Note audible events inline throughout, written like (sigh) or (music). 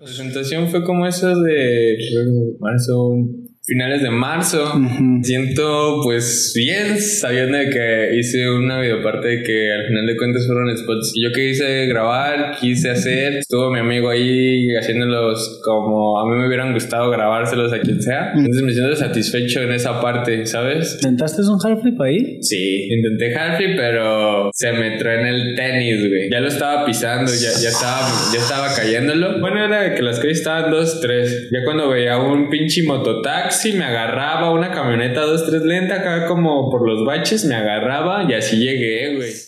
La presentación fue como eso de marzo, finales de marzo. Siento pues bien sabiendo de que hice una videoparte de que al final de cuentas fueron spots yo quise grabar, quise hacer. Estuvo mi amigo ahí haciéndolos como a mí me hubieran gustado grabárselos a quien sea. Entonces me siento satisfecho en esa parte, ¿sabes? ¿Intentaste un half ahí? Sí, intenté half pero se me entró en el tenis, güey. Ya lo estaba pisando, ya, ya, estaba, ya estaba cayéndolo. Bueno, era que las calles estaban dos, tres. Ya cuando veía un pinche mototax si me agarraba una camioneta 2-3 lenta acá como por los baches, me agarraba y así llegué, güey.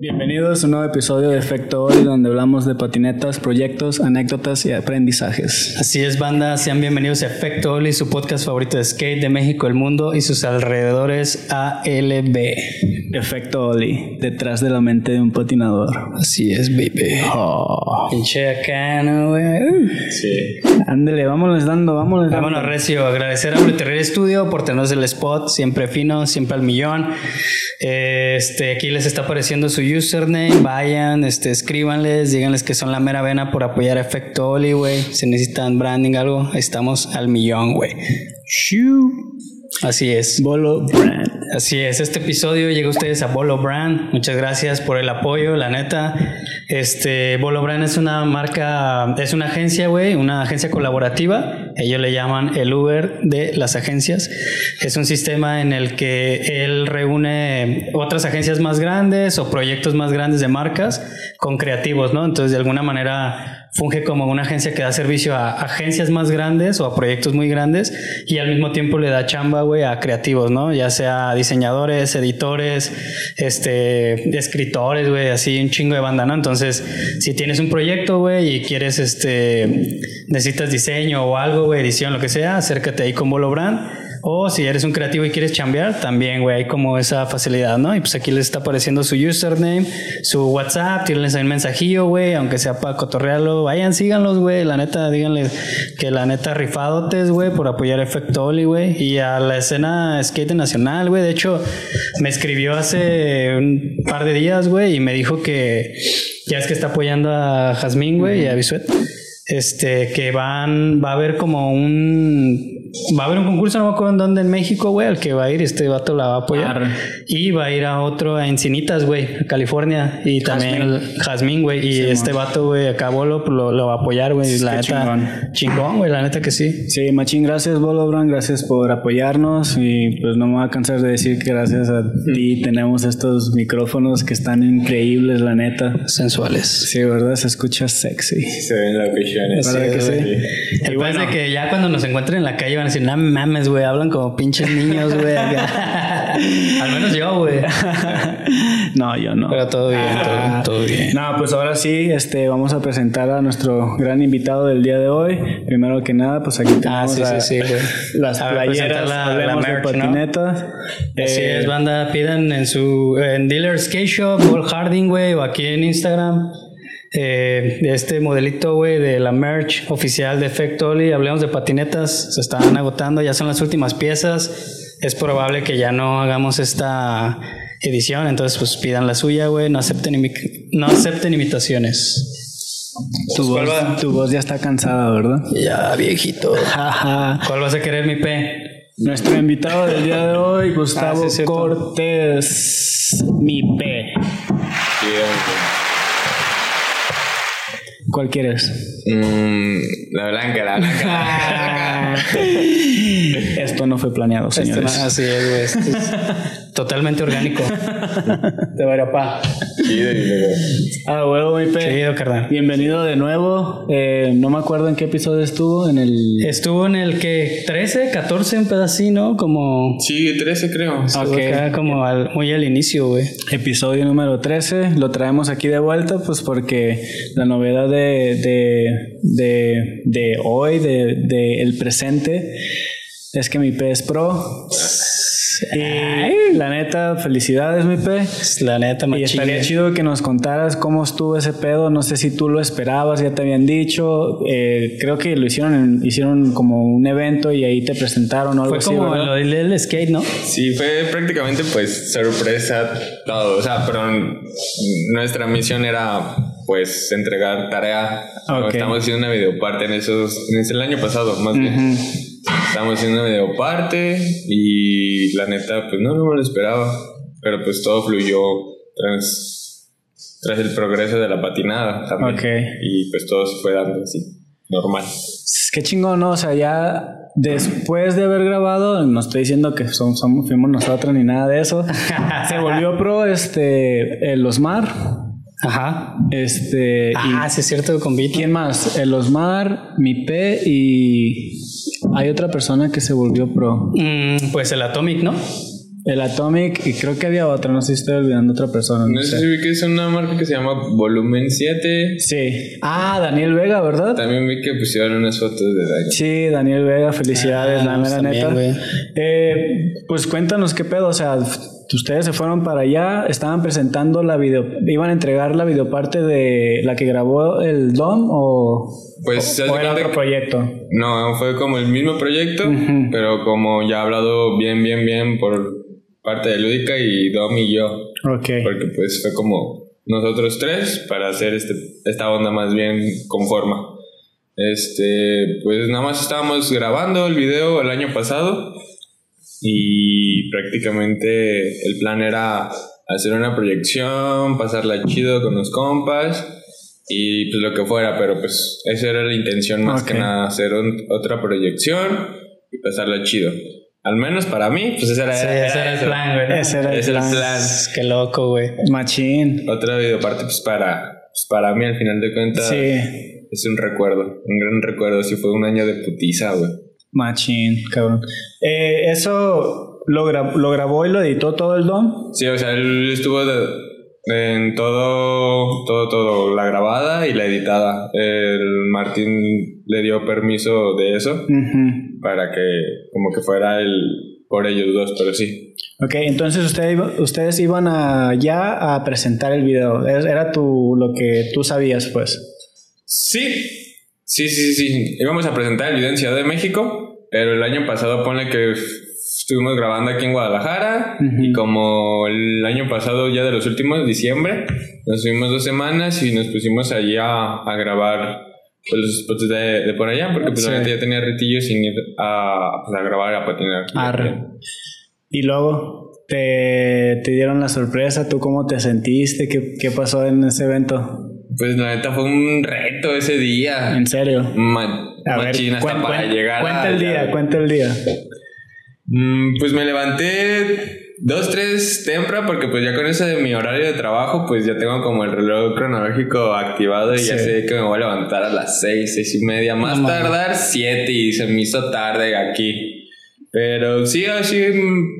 Bienvenidos a un nuevo episodio de Efecto Hoy, donde hablamos de patinetas, proyectos, anécdotas y aprendizajes. Así es, banda, sean bienvenidos a Efecto Oli, su podcast favorito de skate de México, el mundo y sus alrededores ALB. Efecto Oli, detrás de la mente de un patinador. Así es, baby. Oh. Pinche acá, ¿no, güey? Sí. Ándale, vámonos dando, vámonos dando. Vámonos, Recio. Agradecer a Brutería Studio por tenernos el spot, siempre fino, siempre al millón. Este, aquí les está apareciendo su username, vayan, este, escríbanles, díganles que son la mera vena por apoyar a Efecto Oli, güey. Si necesitan branding, algo, estamos al millón, güey. Así es. Bolo Brand. Así es, este episodio llega a ustedes a Bolo Brand. Muchas gracias por el apoyo, la neta. Este, Bolo Brand es una marca, es una agencia, güey, una agencia colaborativa. Ellos le llaman el Uber de las agencias. Es un sistema en el que él reúne otras agencias más grandes o proyectos más grandes de marcas con creativos, ¿no? Entonces, de alguna manera funge como una agencia que da servicio a agencias más grandes o a proyectos muy grandes y al mismo tiempo le da chamba, güey, a creativos, ¿no? Ya sea diseñadores, editores, este, escritores, güey, así un chingo de banda, ¿no? Entonces, si tienes un proyecto, güey, y quieres, este, necesitas diseño o algo, güey, edición, lo que sea, acércate ahí con Bolo Brand o si eres un creativo y quieres chambear, también, güey, hay como esa facilidad, ¿no? Y pues aquí les está apareciendo su username, su WhatsApp, tírenles ahí un mensajillo, güey, aunque sea para cotorrearlo. Vayan, síganlos, güey. La neta, díganle que la neta rifadotes, güey, por apoyar Efecto Oli, güey. Y a la escena skate nacional, güey. De hecho, me escribió hace un par de días, güey, y me dijo que ya es que está apoyando a Jazmín, güey, y a Bisuet. Este, que van, va a haber como un va a haber un concurso, no me acuerdo en dónde, en México, güey, al que va a ir, este vato la va a apoyar. Y va a ir a otro a Encinitas, güey, a California. Y también Jazmín, güey. Y este vato, güey, acá Bolo pues, lo, lo, va a apoyar, güey. La neta, chingón, güey, la neta que sí. Sí, machín, gracias, Bolo Bran, gracias por apoyarnos. Y pues no me voy a cansar de decir que gracias a ti tenemos estos micrófonos que están increíbles, la neta. Sensuales. Sí, ¿verdad? Se escucha sexy. Se ven las visiones. ¿Verdad que sí? El bueno, de que ya cuando nos encuentren en la calle van a decir, no mames, güey, hablan como pinches niños, güey. (laughs) Al menos yo, güey. (laughs) no, yo no. Pero todo bien, todo, todo, bien. No, pues ahora sí, este, vamos a presentar a nuestro gran invitado del día de hoy. Primero que nada, pues aquí tenemos ah, sí, sí, sí, (laughs) las playeras, la, la merch, de patinetas. ¿no? Así eh, es, banda, pidan en su en Dealer Skate Shop, Paul Harding, güey, o aquí en Instagram eh, de este modelito, güey, de la merch oficial de Efecto Oli. Hablemos de patinetas, se están agotando, ya son las últimas piezas. Es probable que ya no hagamos esta edición, entonces pues pidan la suya, güey, no acepten, no acepten imitaciones. Tu, voz, tu voz ya está cansada, ¿verdad? Ya, viejito. ¿Cuál vas a querer, mi P? Nuestro invitado del día de hoy, Gustavo ah, Cortés, mi P. ¿Cuál quieres? Mm, la blanca, la blanca. (laughs) Esto no fue planeado, señores. así es, güey. Esto es (laughs) totalmente orgánico. Te va a ir a pa. Chido, Ah, huevo, mi pe. Chido, carnal. Bienvenido de nuevo. Eh, no me acuerdo en qué episodio estuvo. En el. Estuvo en el que 13, 14, un pedacito, Como. Sí, 13, creo. Estuvo acá como al, muy al inicio, güey. Episodio número 13. Lo traemos aquí de vuelta, pues porque la novedad de, de, de, de hoy, de, de el presente, es que mi P es Pro Y la neta, felicidades, mi pe. La neta, Y estaría chido que nos contaras cómo estuvo ese pedo. No sé si tú lo esperabas, ya te habían dicho. Eh, creo que lo hicieron, en- hicieron como un evento y ahí te presentaron o algo Fue así. como ¿verdad? lo del del skate, ¿no? Sí, fue prácticamente pues sorpresa todo. O sea, pero nuestra misión era pues entregar tarea. Ok. Estamos haciendo una videoparte en esos, en ese- el año pasado, más bien. Estamos haciendo una videoparte y la neta, pues no, no me lo esperaba. Pero pues todo fluyó tras, tras el progreso de la patinada también. Ok. Y pues todo se fue dando así, normal. Qué chingón, ¿no? O sea, ya después de haber grabado, no estoy diciendo que son, somos, fuimos nosotros ni nada de eso. (laughs) se volvió pro este el Osmar. Ajá. Este. y- Ah, sí es cierto, con Beat. ¿Quién más? El Osmar, mi P y hay otra persona que se volvió pro. Mm, pues el Atomic, ¿no? El Atomic y creo que había otra, no sé si estoy olvidando otra persona. No, No sé sé. si vi que es una marca que se llama Volumen 7. Sí. Ah, Daniel Vega, ¿verdad? También vi que pusieron unas fotos de Dani. Sí, Daniel Vega, felicidades, Ah, la mera también, neta. Eh, pues cuéntanos qué pedo, o sea, ustedes se fueron para allá, estaban presentando la video, iban a entregar la videoparte de la que grabó el Dom o, Pues o hace era otro proyecto. No, fue como el mismo proyecto, pero como ya hablado bien, bien, bien por parte de Lúdica y Dom y yo, Ok. porque pues fue como nosotros tres para hacer este, esta onda más bien con forma. Este, pues nada más estábamos grabando el video el año pasado y prácticamente el plan era hacer una proyección, pasarla chido con los compas y pues lo que fuera, pero pues esa era la intención más que nada, hacer un- otra proyección y pasarla chido. Al menos para mí, pues ese era, Sí, ese era el plan, güey. Ese era el Ese era plan. Qué loco, güey. Machín. Otra videoparte, pues para, pues para mí, al final de cuentas, Sí, es un recuerdo, un gran recuerdo. Si fue un año de putiza, güey. Machín, cabrón. Eh, eso lo, gra- lo grabó y lo editó todo el Dom. Sí, o sea, él estuvo de- en todo, todo, todo, la grabada y la editada. El Martín le dio permiso de eso para que, como que fuera el por ellos dos, pero sí. Ok, entonces ustedes, ustedes iban allá a presentar el video. Era tu, lo que tú sabías, pues. Sí, sí, sí, sí. Íbamos a presentar el video en Ciudad de México, pero el año pasado ponle que estuvimos grabando aquí en Guadalajara y como el año pasado ya de los últimos, diciembre, nos fuimos dos semanas y nos pusimos allí a, a grabar pues, los spots de, de por allá, porque pues Sí. ya tenía retillo sin ir a, pues, a grabar, a patinar. Arre. Y luego te, te dieron la sorpresa. ¿Tú cómo te sentiste? ¿Qué, qué pasó en ese evento? Pues la neta fue un reto ese día. En serio. Ma- A ver, hasta cuen- para cuen- llegar cuenta a- el día, cuenta el día. Pues me levanté dos, tres temprano porque pues ya con eso de mi horario de trabajo pues ya tengo como el reloj cronológico activado y ya sé que me voy a levantar a las seis, seis y media, más No tardar siete y se me hizo tarde aquí. Pero sí, así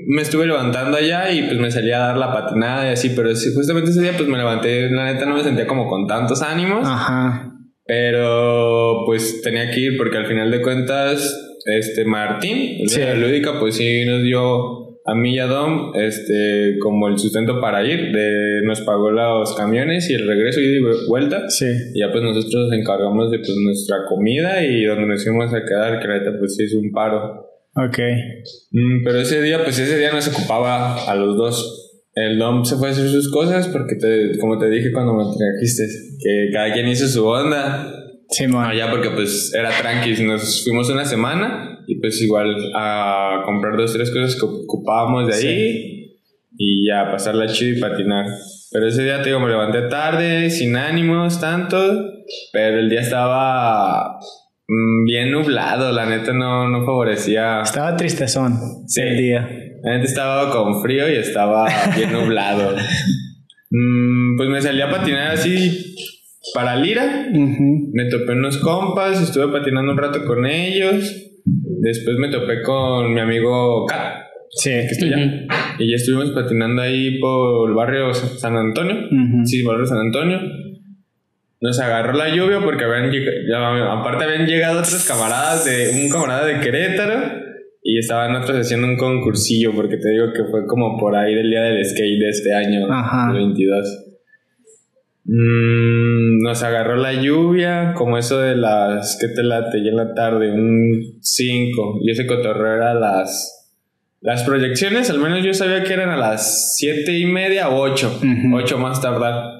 me estuve levantando allá y pues me salí a dar la patinada y así, pero sí, justamente ese día pues me levanté, la neta no me sentía como con tantos ánimos. Ajá. Pero pues tenía que ir porque al final de cuentas, este Martín, el Sí. de la lúdica, pues sí nos dio a mí y a Dom este, como el sustento para ir. De, nos pagó los camiones y el regreso y vuelta. Sí. Y ya pues nosotros nos encargamos de pues, nuestra comida y donde nos fuimos a quedar, que la neta pues sí es un paro. Ok. Mm, pero ese día, pues ese día nos ocupaba a los dos. El Dom se fue a hacer sus cosas porque, te, como te dije cuando me trajiste, que cada quien hizo su onda. Simón. No, ya porque pues era tranqui, nos fuimos una semana y pues igual a comprar dos, tres cosas que ocupábamos de ahí y ya pasarla chido y patinar. Pero ese día te digo, me levanté tarde, sin ánimos tanto, pero el día estaba bien nublado, la neta no, no favorecía. Estaba tristezón Sí. el día. La neta estaba con frío y estaba bien nublado. (laughs) Mm, pues me salí a patinar así para Lira. Me topé unos compas, estuve patinando un rato con ellos. Después me topé con mi amigo Kat, Sí. que está allá. Y ya estuvimos patinando ahí por el barrio San Antonio. Ujú. Sí, barrio San Antonio. Nos agarró la lluvia porque habían lleg- ya, aparte habían llegado otros camaradas de un camarada de Querétaro y estaban otros haciendo un concursillo, porque te digo que fue como por ahí del día del skate de este año, Ajá. el 22. Mm, nos agarró la lluvia, como eso de las, ¿qué te late? Ya en la tarde, un 5, y ese cotorreo era a las... Las proyecciones, al menos yo sabía que eran a las siete y media o 8, Ujú. 8 más tardar.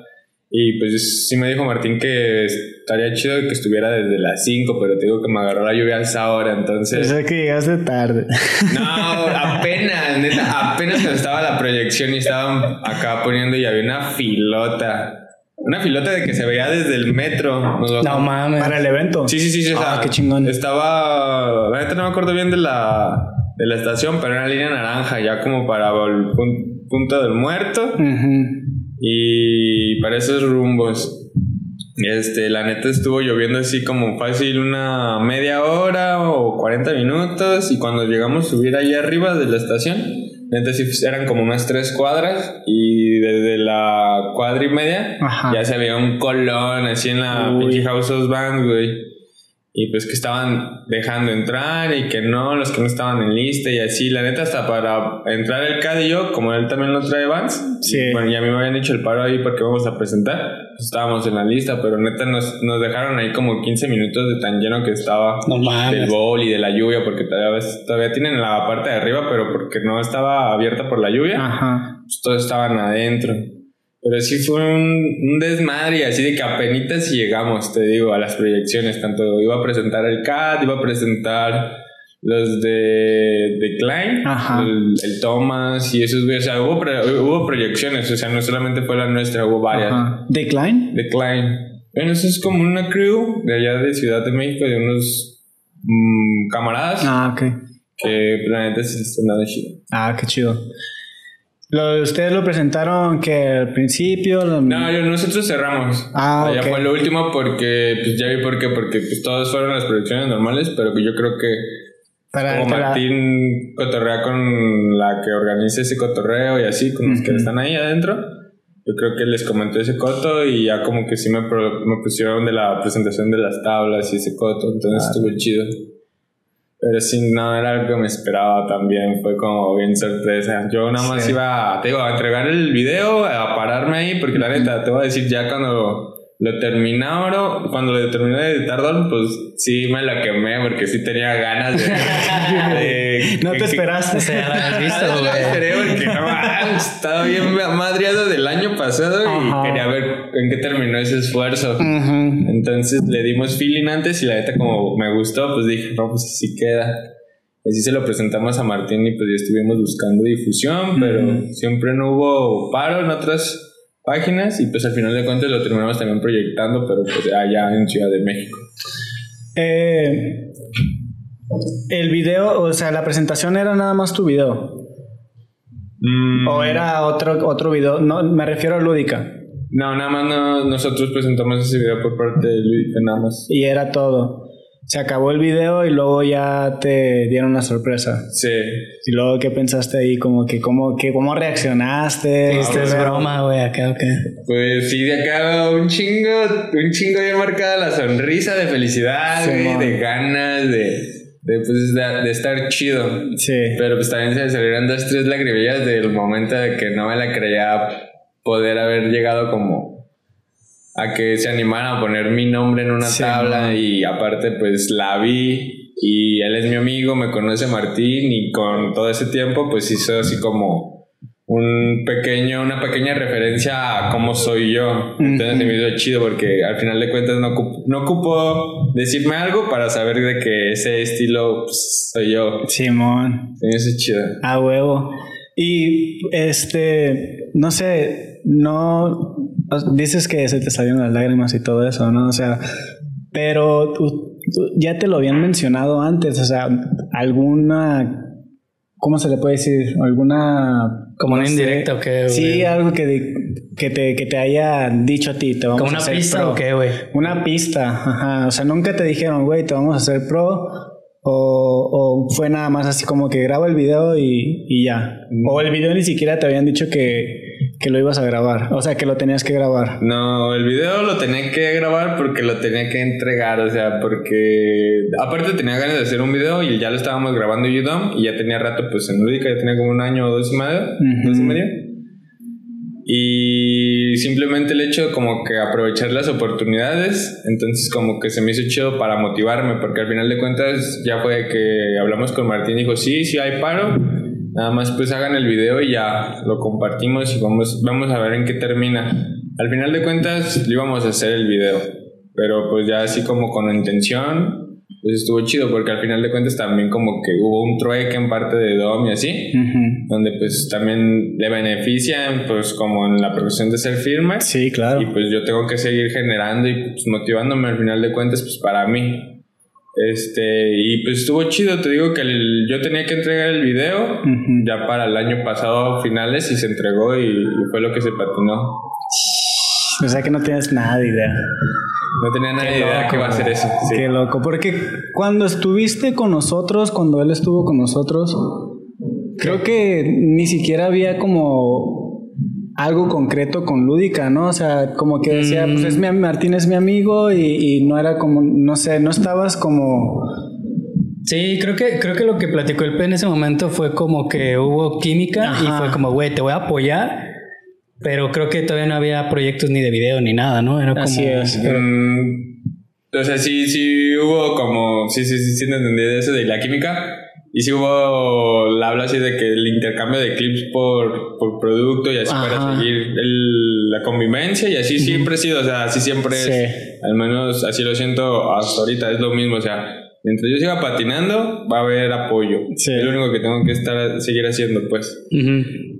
Y pues sí me dijo Martín que estaría chido que estuviera desde las 5, pero te digo que me agarró la lluvia a esa hora, entonces... Pensé que llegaste tarde. No, apenas, neta, apenas estaba la proyección y estaban acá poniendo y había una filota. Una filota de que se veía desde el metro. No mames. Para el evento. Sí, sí, sí, sí. o Ah, sea, qué chingón. Estaba. La neta no me acuerdo bien de la, de la estación, pero era línea naranja, ya como para el pun- punto del muerto. Ujú. Y para esos rumbos. Este, la neta estuvo lloviendo así como fácil una media hora o 40 minutos. Y cuando llegamos a subir ahí arriba de la estación, neta sí eran como unas tres cuadras. Y desde la cuadra y media Ajá. ya se veía un colón así en la pinche House of Band, güey. Y pues que estaban dejando entrar y que no, los que no estaban en lista y así. La neta, hasta para entrar el CAD y yo, como él también lo trae Vans, Sí. bueno, y a mí me habían dicho el paro ahí porque vamos a presentar, pues estábamos en la lista, pero neta nos, nos dejaron ahí como 15 minutos de tan lleno que estaba No del bowl y de la lluvia, porque todavía, todavía tienen la parte de arriba, pero porque no estaba abierta por la lluvia Ajá. pues todos estaban adentro. Pero sí fue un, un desmadre, así de que apenitas llegamos, te digo, a las proyecciones. Tanto iba a presentar el CAT, iba a presentar los de, de Klein, el, el Thomas y esos. O sea, hubo, pre- hubo proyecciones, o sea, no solamente fue la nuestra, hubo varias. Ajá. ¿Decline? De Klein. Bueno, eso es como una crew de allá de Ciudad de México, de unos mm, camaradas Ah, ok. que la neta sí están dando chido. Ah, qué chido. Lo, ¿Ustedes lo presentaron que al principio? lo- No, yo- nosotros cerramos. Ah, Ya ok. fue lo último porque, pues ya vi por qué, porque pues todos fueron las producciones normales, pero yo creo que para como la- Martín cotorrea con la que organiza ese cotorreo y así, con los que están ahí adentro, yo creo que les comentó ese coto y ya como que sí me, pro- me pusieron de la presentación de las tablas y ese coto, entonces estuvo chido. Pero sí, no era algo que me esperaba también, fue como bien sorpresa. Yo nada más Sí. iba, te digo, a entregar el video, a pararme ahí, porque la neta, te voy a decir, ya cuando lo terminaron, cuando lo terminé de editar, Don, pues sí me la quemé, porque sí tenía ganas de... de- (laughs) No te que- esperaste. La habías (laughs) visto, no lo güey. esperé porque no, ah, estaba bien madreado del año pasado y Ajá. quería ver en qué terminó ese esfuerzo. Entonces le dimos feeling antes y la neta como me gustó, pues dije, no, pues así queda. Y así se lo presentamos a Martín y pues ya estuvimos buscando difusión, pero siempre no hubo paro en otras páginas y pues al final de cuentas lo terminamos también proyectando, pero pues allá en Ciudad de México. Eh, el video, o sea, la presentación era nada más tu video. Mm, O era otro, otro video. No, me refiero a lúdica. No, nada más no- nosotros presentamos ese video por parte de Luis, nada más. Y era todo. Se acabó el video y luego ya te dieron una sorpresa. Sí. Y luego, ¿qué pensaste ahí? Como que, cómo, que, cómo reaccionaste. Esto es broma, güey, acá, ok. Pues sí, de acá un chingo, un chingo bien marcada la sonrisa de felicidad, Sí, güey, man. de ganas, de, de, pues, de, de estar chido. Sí. Pero pues también se me salieron dos, tres lagrimillas del momento de que no me la creía poder haber llegado como a que se animaran a poner mi nombre en una Sí, tabla y aparte pues la vi y él es mi amigo, me conoce Martín y con todo ese tiempo pues hizo así como un pequeño, una pequeña referencia a cómo soy yo. Entonces se me hizo chido porque al final de cuentas no, ocup- no ocupó decirme algo para saber de que ese estilo pues, soy yo. Simón. Se me hizo chido. A huevo. Y este, no sé, no dices que se te salieron las lágrimas y todo eso, ¿no? O sea, pero tú- tú- ya te lo habían mencionado antes, o sea, alguna, ¿cómo se le puede decir? Alguna... Como no una sé, indirecta o qué, güey. Sí, algo que, de- que, te, que te haya dicho a ti, te vamos ¿Como a una hacer pista pro. o qué, güey? Una pista, ajá. O sea, nunca te dijeron, güey, te vamos a hacer pro. O, o fue nada más así como que graba el video y, y ya. O el video ni siquiera te habían dicho que, que lo ibas a grabar, o sea, que lo tenías que grabar. No, el video lo tenía que grabar porque lo tenía que entregar, o sea, porque aparte tenía ganas de hacer un video y ya lo estábamos grabando en Udom y ya tenía rato pues en Lúdica, ya tenía como un año o dos y medio, dos y medio. Y simplemente el hecho de como que aprovechar las oportunidades, entonces como que se me hizo chido para motivarme, porque al final de cuentas ya fue que hablamos con Martín y dijo, sí, sí hay paro, Nada más pues hagan el video y ya lo compartimos y vamos, vamos a ver en qué termina. Al final de cuentas lo íbamos a hacer el video, pero pues ya así como con intención, pues estuvo chido porque al final de cuentas también como que hubo un trueque en parte de DOM y así, donde pues también le benefician pues como en la profesión de ser firma. Sí, claro. Y pues yo tengo que seguir generando y pues motivándome al final de cuentas pues para mí. Este, y pues estuvo chido, te digo que yo tenía que entregar el video ya para el año pasado finales y se entregó y, fue lo que se patinó. O sea que no tienes nada de idea. No tenía nada de idea que iba a ser eso. Qué loco, porque cuando estuviste con nosotros, cuando él estuvo con nosotros, creo que ni siquiera había como algo concreto con Lúdica, ¿no? O sea, como que decía, pues es mi, Martín es mi amigo y, no era como, no sé, no estabas como... Sí, creo que, creo que lo que platicó el P en ese momento fue como que hubo química y fue como, güey, te voy a apoyar, pero creo que todavía no había proyectos ni de video ni nada, ¿no? Era como... Así es. Mm, o sea, sí, sí hubo como, sí, sí, sí, sí, entendí eso de la química, y si hubo la habla así de que el intercambio de clips por, por producto y así para seguir la convivencia y así siempre ha sido, o sea, así siempre es, al menos así lo siento hasta ahorita, es lo mismo, o sea, mientras yo siga patinando va a haber apoyo, es lo único que tengo que estar, seguir haciendo pues,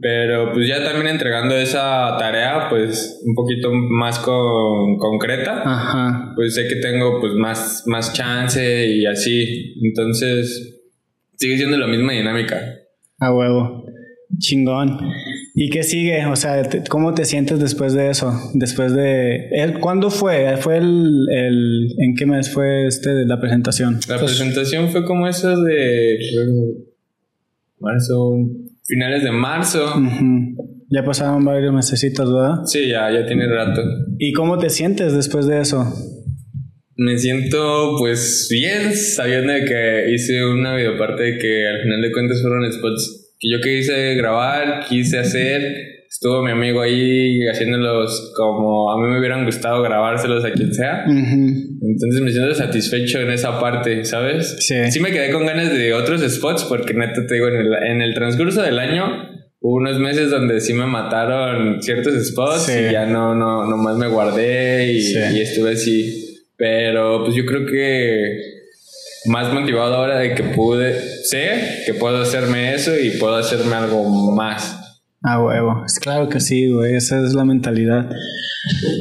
pero pues ya también entregando esa tarea pues un poquito más con, concreta, pues sé que tengo pues más, más chance y así, entonces sigue siendo la misma dinámica. A huevo. Chingón. ¿Y qué sigue? O sea, ¿cómo te sientes después de eso? Después de... ¿Cuándo fue? ¿Fue el, el... ¿En qué mes fue este la presentación? La presentación fue como eso de... Marzo... Finales de marzo. Ya pasaron varios mesecitos, ¿verdad? Sí, ya, ya tiene rato. ¿Y cómo te sientes después de eso? Me siento pues bien sabiendo de que hice una videoparte de que al final de cuentas fueron spots que yo quise grabar, quise hacer. Estuvo mi amigo ahí haciéndolos como a mí me hubieran gustado grabárselos a quien sea. Entonces me siento satisfecho en esa parte, ¿sabes? Sí. Sí me quedé con ganas de otros spots porque neta te digo, en el, en el transcurso del año hubo unos meses donde sí me mataron ciertos spots y ya no, no, nomás me guardé y, y estuve así pero pues yo creo que más motivado ahora de que pude, sé que puedo hacerme eso y puedo hacerme algo más. Ah, huevo. Es claro que sí, güey. Esa es la mentalidad.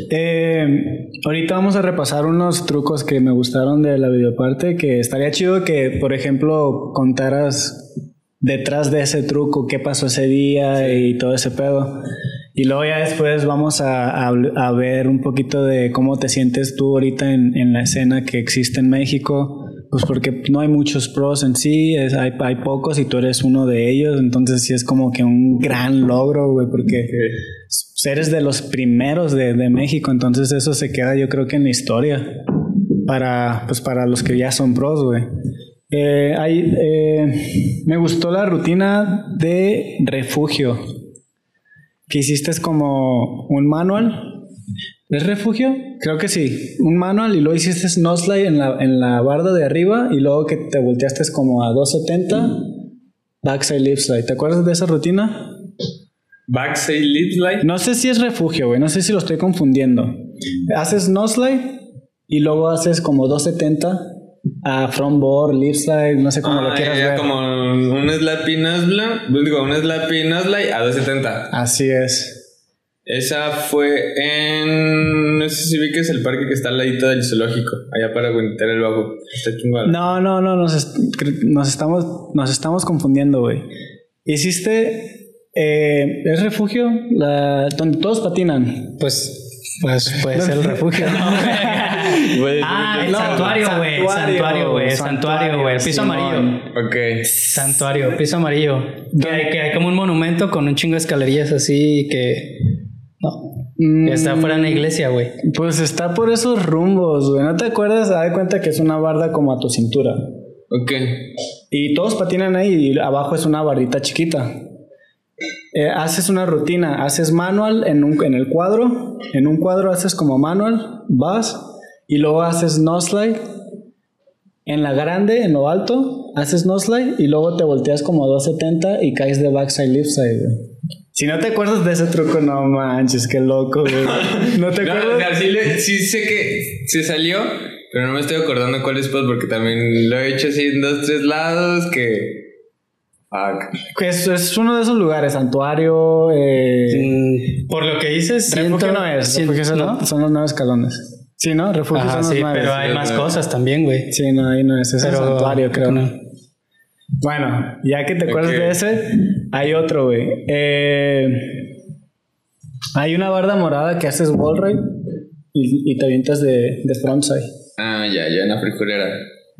Eh, ahorita vamos a repasar unos trucos que me gustaron de la videoparte. Que estaría chido que, por ejemplo, contaras detrás de ese truco qué pasó ese día y todo ese pedo. Y luego ya después vamos a, a, ver un poquito de cómo te sientes tú ahorita en, en, la escena que existe en México, pues porque no hay muchos pros en sí, es, hay, hay, pocos y tú eres uno de ellos, entonces sí es como que un gran logro, güey, porque eres de los primeros de, de, México, entonces eso se queda yo creo que en la historia para, pues para los que ya son pros, güey. Eh, hay, eh, me gustó la rutina de refugio que hiciste es como un manual. ¿Es refugio? Creo que sí. Un manual y luego hiciste Nosley en la, en la barda de arriba y luego que te volteaste como a 270, backside lip slide. ¿Te acuerdas de esa rutina? Backside lip slide. No sé si es refugio, güey. No sé si lo estoy confundiendo. Haces Nosley y luego haces como 270 a frontboard, lip slide, no sé cómo lo ah, quieras ver. como un slappy Nazla, digo, un slappy Nazla a 270. Así es. Esa fue en. No sé si vi que es el parque que está al ladito del zoológico, allá para aguantar el bajo. Está chingado. No, no, no, nos, nos, estamos, nos estamos confundiendo, güey. Hiciste. Eh, ¿Es refugio? La, donde todos patinan. Pues, pues (laughs) puede ser el refugio, (laughs) ¿no? (laughs) ah, el santuario, güey. Santuario, güey. Santuario, güey. Piso amarillo. Ok. Santuario, piso amarillo. Que hay, que hay como un monumento con un chingo de escalerías así que. No. Está fuera de la iglesia, güey. Pues está por esos rumbos, güey. ¿No te acuerdas? Da de cuenta que es una barda como a tu cintura. Ok. Y todos patinan ahí y abajo es una bardita chiquita. Eh, haces una rutina, haces manual en, un, en el cuadro, en un cuadro haces como manual, vas y luego haces no slide. En la grande, en lo alto, haces no slide y luego te volteas como 270 y caes de backside left side. güey. Si no te acuerdas de ese truco, no manches, qué loco, güey. (laughs) ¿No te No, acuerdas? o sea, sí, le- sí sé que se salió, pero no me estoy acordando cuál es porque también lo he hecho así en dos, tres lados que... Que Es, es uno de esos lugares, santuario, eh, Por lo que dices, siento, refugio no es, siento- refugio son, ¿no? son los nueve escalones. Sí, ¿no? Refugio Ajá, son los sí, nueve. pero hay sí, más cosas también, güey. Sí, no, ahí no es, es el santuario, creo. no. Bueno, ya que te acuerdas de ese, hay otro, güey. Eh, hay una barda morada que haces wall ride y, y te avientas de, de frontside. Ah, ya, ya en la frijolera.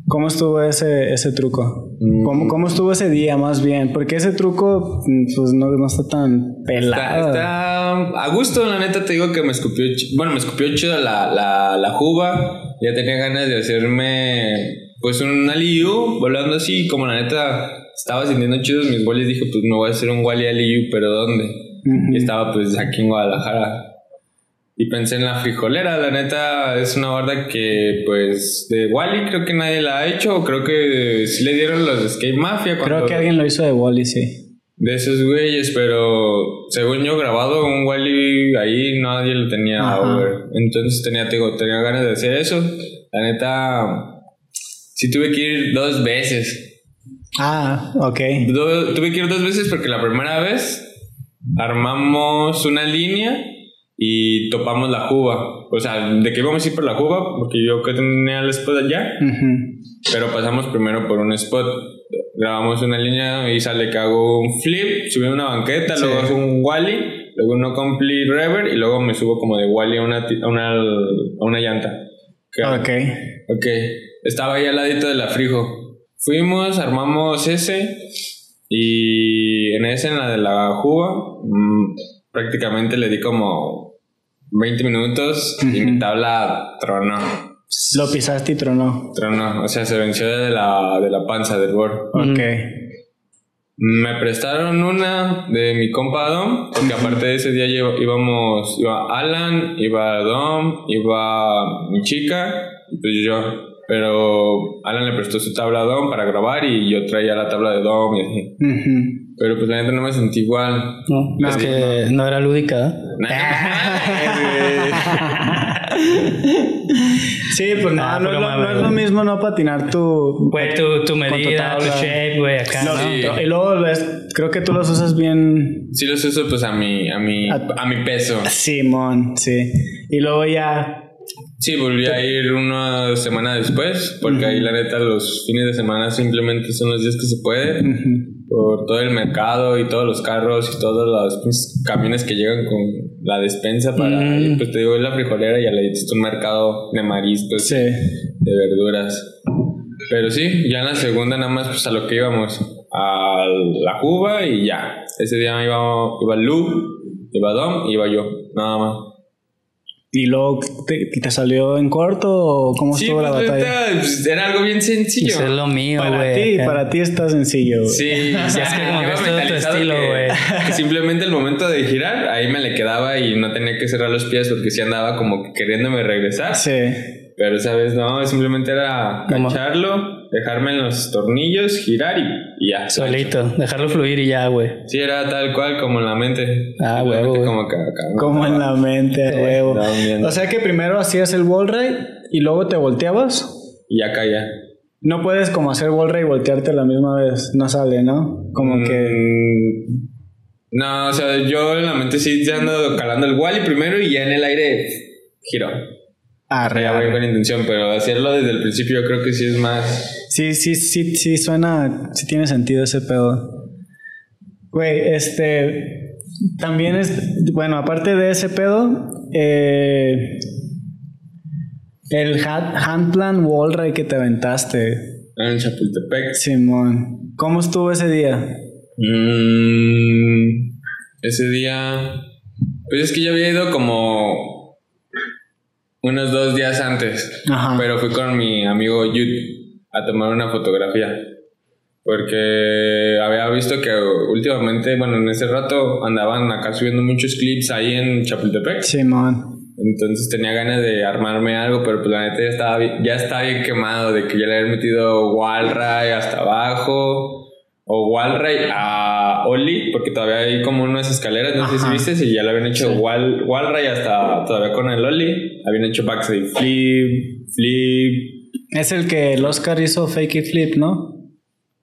¿Cómo estuvo ese, ese truco? Mm. ¿Cómo, ¿Cómo estuvo ese día más bien? Porque ese truco mm, pues no, no está tan pelado. está a gusto, la neta te digo que me escupió, bueno, me escupió chido la, la, la juba. Ya tenía ganas de hacerme pues un aliyu volando así, como la neta estaba sintiendo chidos mis wallis, dije pues me voy a hacer un wally aliyu, pero ¿dónde? Y estaba pues aquí en Guadalajara. Y pensé en la frijolera, la neta es una barda que pues de Wally creo que nadie la ha hecho, creo que sí le dieron los Skate Mafia Creo que alguien lo hizo de Wally, sí. de esos güeyes, pero según yo grabado un Wally ahí nadie lo tenía. Entonces tenía, te digo, tenía ganas de hacer eso. La neta, sí tuve que ir dos veces. Ah, ok. Do- tuve que ir dos veces porque la primera vez armamos una línea y topamos la juba. O sea, de que íbamos a ir por la juba, porque yo que tenía el spot allá, pero pasamos primero por un spot. Grabamos una línea y sale que hago un flip, subí una banqueta, Sí. luego hago un wally, luego uno complete rever y luego me subo como de wally a una, a una, a una llanta. Que- Ok. Ok, estaba ahí al ladito de la frijo. Fuimos, armamos ese y en ese, en la de la juba, mm, prácticamente le di como 20 minutos y mi tabla tronó. Lo pisaste y tronó. Tronó, o sea, se venció de la, de la panza del board. Ok. Me prestaron una de mi compa Dom, porque aparte de ese día íbamos, iba Alan, iba Dom, iba mi chica y pues yo. Pero Alan le prestó su tabla a Dom para grabar y yo traía la tabla de Dom y así. Ujú. Pero pues la neta no me sentí igual. No, es que no era lúdica. (laughs) Sí, pues no, no, es lo- madre, no es lo güey. mismo no patinar tu... Güey, tu, tu medida, tu, tabla. shape, güey, acá. No, ¿no? Sí. Y luego es- creo que tú los usas bien... Sí los uso pues a mi, a mi, A- a mi peso. Simón, sí. Y luego ya... Sí, volví a ir una semana después, porque ahí la neta los fines de semana simplemente son los días que se puede. Ujú. Por todo el mercado y todos los carros y todos los pues, camiones que llegan con la despensa para, Mm. pues te digo, es la frijolera y al ladito está un mercado de mariscos, Sí. de verduras. Pero sí, ya en la segunda nada más pues a lo que íbamos, a la Cuba y ya. Ese día iba, iba Lu, iba Dom y iba yo, nada más. ¿Y luego te, te salió en corto o cómo Sí, estuvo la pues, batalla? pues, era algo bien sencillo. Eso es lo mío, Para güey. ti, para ti está sencillo. güey. Sí, (laughs) es que (laughs) como que es todo tu estilo, güey. simplemente el momento de girar, ahí me le quedaba y no tenía que cerrar los pies porque sí andaba como que queriéndome regresar. Sí. Pero esa vez no, simplemente era ¿Cómo? cacharlo, dejarme en los tornillos, girar y, y ya. Solito, dejarlo fluir y ya, güey. Sí, era tal cual como en la mente. Ah, huevo, güey. Como que acá. Como en la mente, huevo. O sea que primero hacías el wall ride y luego te volteabas. Y ya caía. No puedes como hacer wall ride y voltearte la misma vez. No sale, ¿no? Como que... Mm, No, o sea, yo en la mente sí ando calando el wally primero y ya en el aire giro. Ah, Ya voy con intención, pero hacerlo desde el principio yo creo que sí es más. Sí, sí, sí, sí suena, sí tiene sentido ese pedo. Güey, este, también es, bueno, aparte de ese pedo, eh, El Handplan Wallride que te aventaste. En Chapultepec. Simón. ¿Cómo estuvo ese día? Mm, ese día. Pues es que yo había ido como unos dos días antes. Ajá. Pero fui con mi amigo Yud a tomar una fotografía. Porque había visto que últimamente, bueno, en ese rato andaban acá subiendo muchos clips ahí en Chapultepec. Simón. Entonces tenía ganas de armarme algo, pero pues la neta ya estaba, bi- ya estaba bien quemado de que ya le habían metido Wallray hasta abajo o Wallray a Oli, porque todavía hay como unas escaleras, no sé si Ajá. viste, si ya le habían hecho Wall, Wallray hasta todavía con el Oli, habían hecho backside flip, flip, Es el que el Oscar hizo Fake It Flip, ¿no?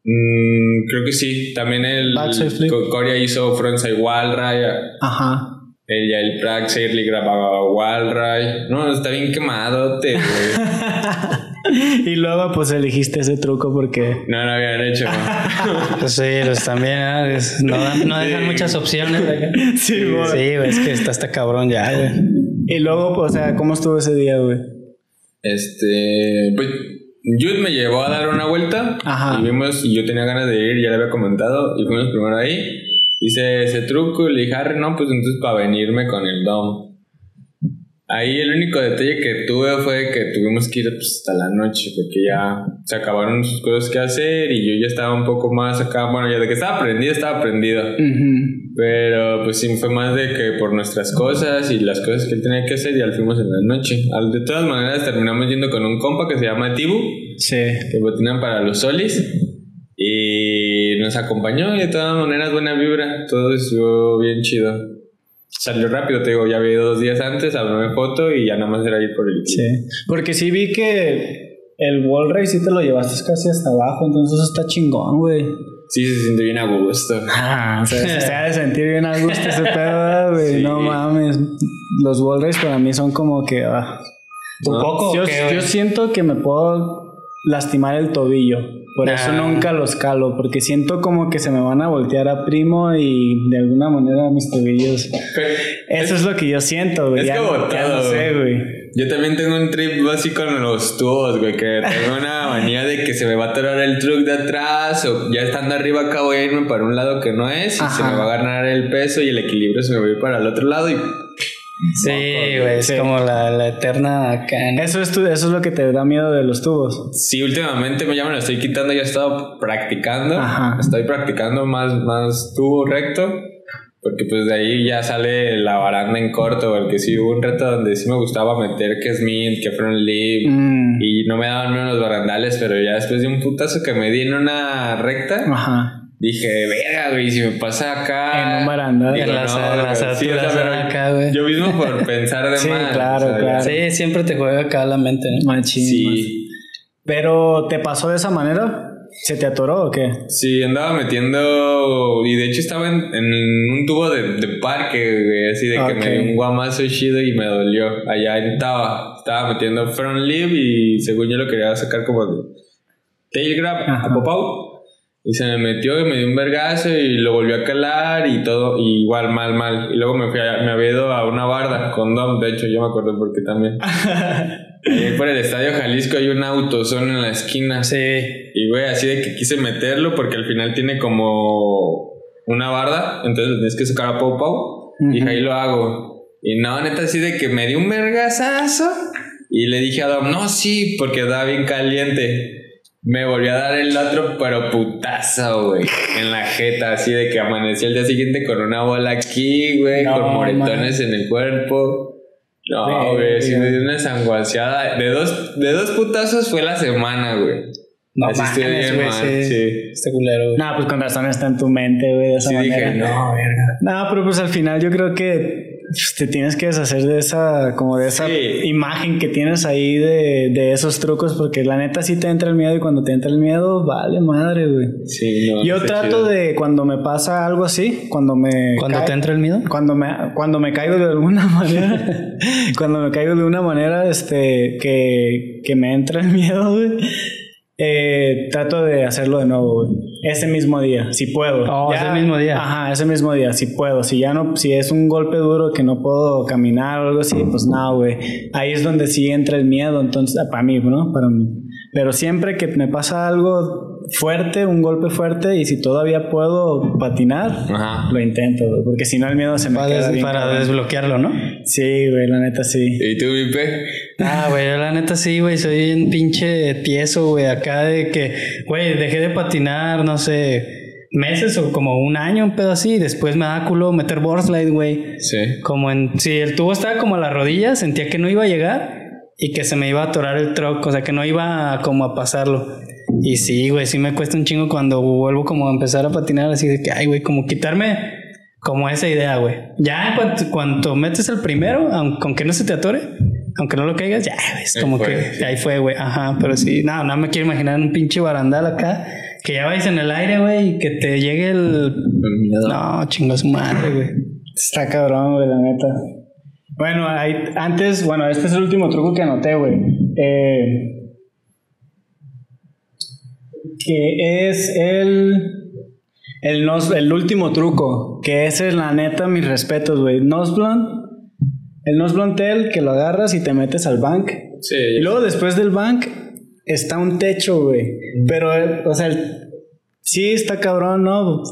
mm, creo que sí, también el Backside flip. Co- Corea hizo frontside Wallray, Ajá. el ya el Prague Shirley grababa Wallray, no, está bien quemadote, güey. (laughs) (laughs) y luego pues elegiste ese truco porque... No lo habían hecho. (laughs) Pues sí, pues también ¿eh? Es- no, dan- no dejan muchas opciones. acá. Sí, güey. Sí, güey, es que está hasta cabrón ya, güey. Y luego, pues, o sea, ¿cómo estuvo ese día, güey? Este, pues Jude me llevó a dar una vuelta Ajá. y vimos, y yo tenía ganas de ir, ya le había comentado, y fuimos primero ahí. Hice ese truco y le dije, Harry, no, pues entonces para venirme con el Dom. Ahí el único detalle que tuve fue que tuvimos que ir pues, hasta la noche porque ya se acabaron sus cosas que hacer y yo ya estaba un poco más acá. Bueno, ya de que estaba prendido, estaba prendido. Ujú. Pero pues sí, fue más de que por nuestras cosas y las cosas que él tenía que hacer, ya lo fuimos en la noche. De todas maneras, terminamos yendo con un compa que se llama Tibu, Sí. que botinan para los solis. Y nos acompañó y de todas maneras buena vibra. Todo estuvo bien chido. Salió rápido, te digo, ya había ido dos días antes, hablé foto y ya nada más era ir por el Sí. Porque sí vi que el wall race sí te lo llevaste casi hasta abajo, entonces eso está chingón, güey. Sí, se siente bien a gusto. Ah, o sea, se ha de sentir bien a gusto ese (laughs) pedo, güey. Sí. No mames. Los wall race para mí son como que. ah. ¿Un yo siento que me puedo lastimar el tobillo. Por eso nunca los calo, porque siento como que se me van a voltear a primo y de alguna manera mis tobillos. Pero Eso es lo que yo siento, güey. es Ya, como ya no todo, sé, güey. güey. Yo también tengo un trip así con los tubos, güey, que tengo una (laughs) manía de que se me va a atorar el truck de atrás o ya estando arriba acá voy a irme para un lado que no es y Ajá. se me va a ganar el peso y el equilibrio se me va a ir para el otro lado y Sí, güey, es Sí. como la, la eterna. ¿no? Eso es, tu- eso es lo que te da miedo de los tubos. sí, últimamente me ya me lo estoy quitando, ya he estado practicando, Ajá. estoy practicando más, más tubo recto. Porque pues de ahí ya sale la baranda en corto, porque sí hubo un reto donde sí me gustaba meter que Smith, que front lip, Mm. y no me daban miedo los barandales, pero ya después de un putazo que me di en una recta, Ajá. Dije, verga, güey, si me pasa acá. En un barandal. En sí, pero acá, güey. Yo mismo por (laughs) pensar de Sí, más. claro, o sea, claro. Sí, siempre te juega acá la mente, ¿no? Machín. Sí, Pero, ¿te pasó de esa manera? ¿Se te atoró o qué? sí, andaba metiendo. Y de hecho estaba en, en un tubo de, de parque, güey, así de que me dio un guamazo chido y me dolió. Allá en Taba. Estaba metiendo front lip y según yo lo quería sacar como de tail grab Ajá. a Popau. Y se me metió y me dio un vergazo y lo volvió a calar y todo, y igual mal, mal. Y luego me fui a, me había ido a una barda con Dom, de hecho yo me acuerdo porque también. (laughs) Ahí por el estadio Jalisco hay un autozone en la esquina. Sí. Y güey, así de que quise meterlo porque al final tiene como una barda, entonces tienes que sacar a Pau Pau. Dije, Ujú. ahí lo hago. Y no, neta, así de que me dio un vergazazo. Y le dije a Dom, no, sí, porque estaba bien caliente. Me volvió a dar el otro, pero putazo, güey. En la jeta, así de que amanecí el día siguiente con una bola aquí, güey, No, con moretones man. en el cuerpo. No, güey, sí me dio una sanguaseada. De dos, de dos putazos fue la semana, güey. No Así estoy bien güey, mal, sí. sí. Este culero, güey. No, pues con razón está en tu mente, güey, de esa Sí, manera. dije, no, verga. No, pero pues al final yo creo que te tienes que deshacer de esa, como de esa Sí. imagen que tienes ahí de, de esos trucos, porque la neta sí te entra el miedo y cuando te entra el miedo, vale madre, güey. Sí, no. Yo trato chido. de cuando me pasa algo así, cuando me Cuando te entra el miedo. cuando me cuando me caigo de alguna (laughs) manera, cuando me caigo de una manera este que, que me entra el miedo, güey, eh, trato de hacerlo de nuevo, güey. Ese mismo día, si puedo. Oh, ese mismo día. Ajá, ese mismo día, si puedo. Si ya no, si es un golpe duro que no puedo caminar o algo así, pues no, güey. Ahí es donde sí entra el miedo, entonces, para mí, ¿no? Para mí. Pero siempre que me pasa algo fuerte, un golpe fuerte, y si todavía puedo patinar, Ajá. lo intento, güey. Porque si no, el miedo se me Para, queda des- bien para cabrón. desbloquearlo, ¿no? Sí, güey, la neta sí. ¿Y tú, Vipe? Ah, güey, yo la neta sí, güey, soy bien pinche tieso, güey, acá de que, güey, dejé de patinar, no sé, meses o como un año, un pedo así, y después me da culo meter board slide, güey. Sí. Como en, si el tubo estaba como a la rodilla, sentía que no iba a llegar y que se me iba a atorar el truck, o sea, que no iba a, como a pasarlo. Y sí, güey, sí me cuesta un chingo cuando vuelvo como a empezar a patinar, así de que, ay, güey, como quitarme como esa idea, güey. Ya cuanto, cuando metes el primero, aunque, aunque no se te atore, aunque no lo caigas, ya, güey, es Ahí como fue. que ahí fue, güey, ajá, pero sí, no, no me quiero imaginar un pinche barandal acá, que ya vais en el aire, güey, y que te llegue el... No, chingo su madre, güey. Está cabrón, güey, la neta. Bueno, hay, antes, bueno, este es el último truco que anoté, güey. Eh, que es el, el, nos- el último truco. Que ese es la neta, mis respetos, güey. Nosblon. El Nosblon Tail que lo agarras y te metes al bank. Sí. Y luego después del bank está un techo, güey. Pero, eh, o sea, el- sí está cabrón, ¿no?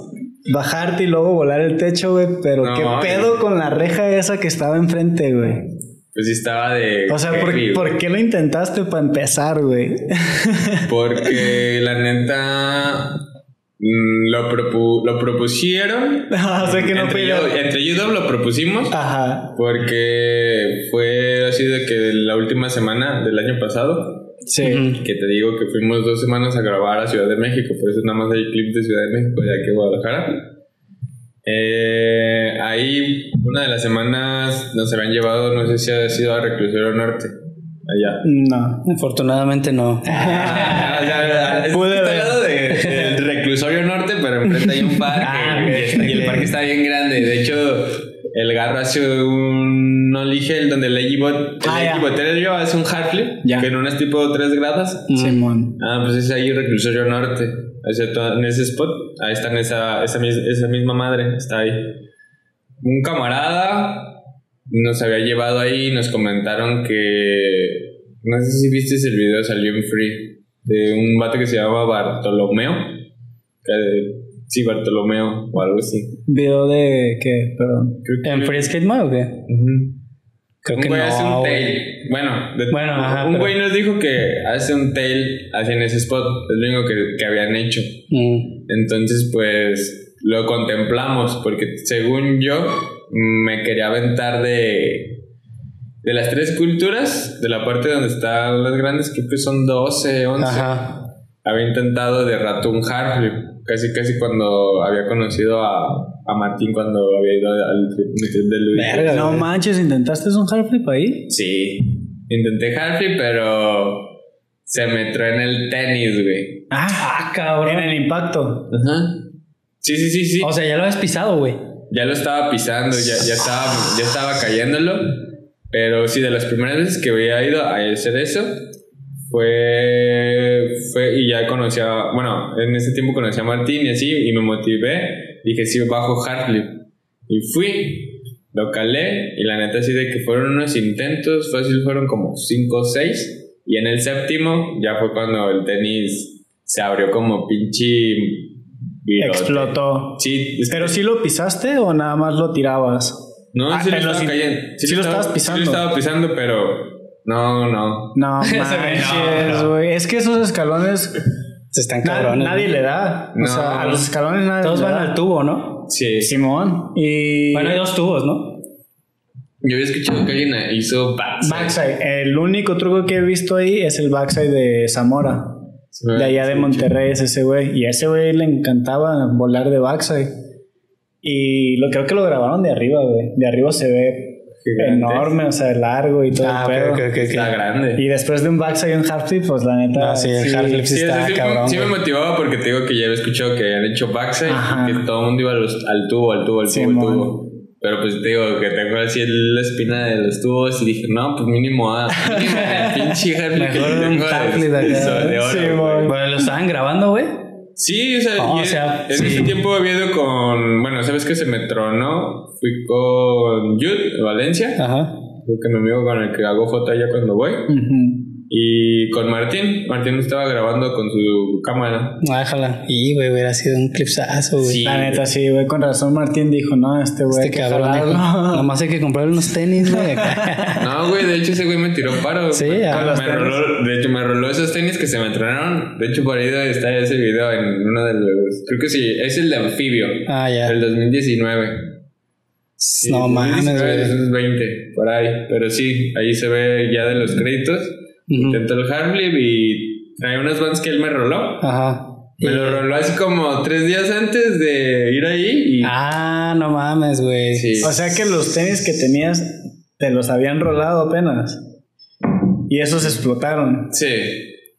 Bajarte y luego volar el techo, güey. Pero No, qué pedo con la reja esa que estaba enfrente, güey. Pues sí estaba de. O sea, ¿por, heavy, güey. ¿por qué lo intentaste para empezar, güey? Porque (laughs) la neta. Mm, Lo, propu- lo propusieron. (laughs) o sea, que no entre, fui yo, yo. entre you dos lo propusimos. Ajá. Porque fue así de que la última semana del año pasado. Sí. Que te digo que fuimos dos semanas a grabar a Ciudad de México. Por eso nada más hay clips de Ciudad de México de aquí a Guadalajara. Eh, ahí, una de las semanas nos habían llevado, no sé si ha sido a Reclusorio Norte. Allá. No. Afortunadamente no. (laughs) Ah, Pude ver. Enfrente hay un parque. Ah, y, el parque está bien grande. De hecho, el garro hace un Olige, el donde el Legibot, el Ah, ya. Legibotero hace un hard flip, Ya. que en unas tipo 3 gradas. Simón. Ah, pues es ahí reclusorio norte. Excepto en ese spot, ahí está en esa, esa, esa misma madre, está ahí. Un camarada nos había llevado ahí y nos comentaron que. No sé si viste el video, salió en Free. De un vato que se llama Bartolomeo. Que, sí, Bartolomeo o algo así. ¿Video de qué? Perdón. Creo que- ¿En Free Skate Mode o qué? Ujú. Creo un que güey hace no, un güey. tail. Bueno, de- Bueno, ajá, un pero- güey nos dijo que hace un tail así en ese spot. Es lo único que, que habían hecho. Mm. Entonces, pues lo contemplamos, porque según yo me quería aventar de, de las tres culturas, de la parte donde están las grandes, creo que son 12, 11. Ajá. Había intentado de rato un hard flip, casi casi cuando había conocido a, a Martín cuando había ido al trip de Luis. Verga. No güey. manches, ¿intentaste un hard flip ahí? Sí, intenté hard flip, pero se me entró en el tenis, güey. Ah, Ah, cabrón. en el impacto. Ajá. Sí, sí, sí, sí. O sea, ya lo habías pisado, güey. Ya lo estaba pisando, ya, ya, estaba, ya estaba cayéndolo. Pero sí, de las primeras veces que había ido a hacer eso, fue, fue y ya conocí a, bueno, en ese tiempo conocí a Martín y así, y me motivé. Dije, sí, bajo hard flip. Y fui, lo calé, y la neta sí de que fueron unos intentos, fácil fueron como 5 o 6. Y en el séptimo ya fue cuando el tenis se abrió como pinche... virote. Explotó. Sí, es que- ¿Pero sí lo pisaste o nada más lo tirabas? no, Ah, sí lo estaba cayendo. sí lo estaba- estabas pisando. Sí lo estaba pisando, pero no, no. No (laughs) manches, güey. Es que esos escalones Se están cabrones. nadie le da. No. O sea, a los escalones nadie Todos le van da. al tubo, ¿no? Sí. Simón. Y Bueno, hay dos tubos, ¿no? Yo había escuchado que alguien hizo backside. backside. El único truco que he visto ahí es el backside de Zamora. Me- De allá de sí, Monterrey es ese güey. Y a ese güey le encantaba volar de backside. Y lo creo que lo grabaron de arriba, güey. De arriba se ve Gigante. enorme, o sea, largo y todo Ah, el pedo. Está grande. Y después de un backside y un hard flip, pues la neta. No, sí, el hard flip Sí, sí está sí, sí, cabrón. sí me motivaba porque te digo que ya había escuchado que habían hecho backside Ajá. y que todo el mundo iba los- al tubo, al tubo, al tubo, al tubo. Pero pues te digo que tengo así la espina de los tubos y dije, no, pues mínimo, ah, mínimo el pinche Harley que Mejor un Harley de de, acá. de oro, Sí. Bueno, lo estaban grabando, güey. Sí, o sea, y o sea, en sí. ese tiempo había ido con, bueno, sabes que se me tronó, fui con Jude de Valencia, Ajá. creo que mi amigo con el que hago foto allá cuando voy, Ujú. Y con Martín, Martín estaba grabando con su cámara. Déjala. Y, güey, hubiera sido un clipsazo, güey. Sí. La neta, sí, güey. Con razón Martín dijo, no, este güey. Este cabrón dijo, nomás hay que comprarle unos tenis, güey. acá". (laughs) No, güey, de hecho ese güey me tiró paro. Sí, ah, me tenis. roló, de hecho me roló esos tenis que se me tronaron. De hecho por ahí está ese video en uno de los, creo que sí, es el de anfibio, Ah, ya. el 2019. Sí, No mames, 2019, güey. 2020, por ahí. Pero sí, ahí se ve ya de los créditos. Intentó el Harley y trae unas bands que él me roló. Ajá. Me lo roló así como tres días antes de ir ahí y... Ah, no mames, güey. Sí. O sea que los tenis que tenías te los habían rolado apenas. Y esos explotaron. Sí.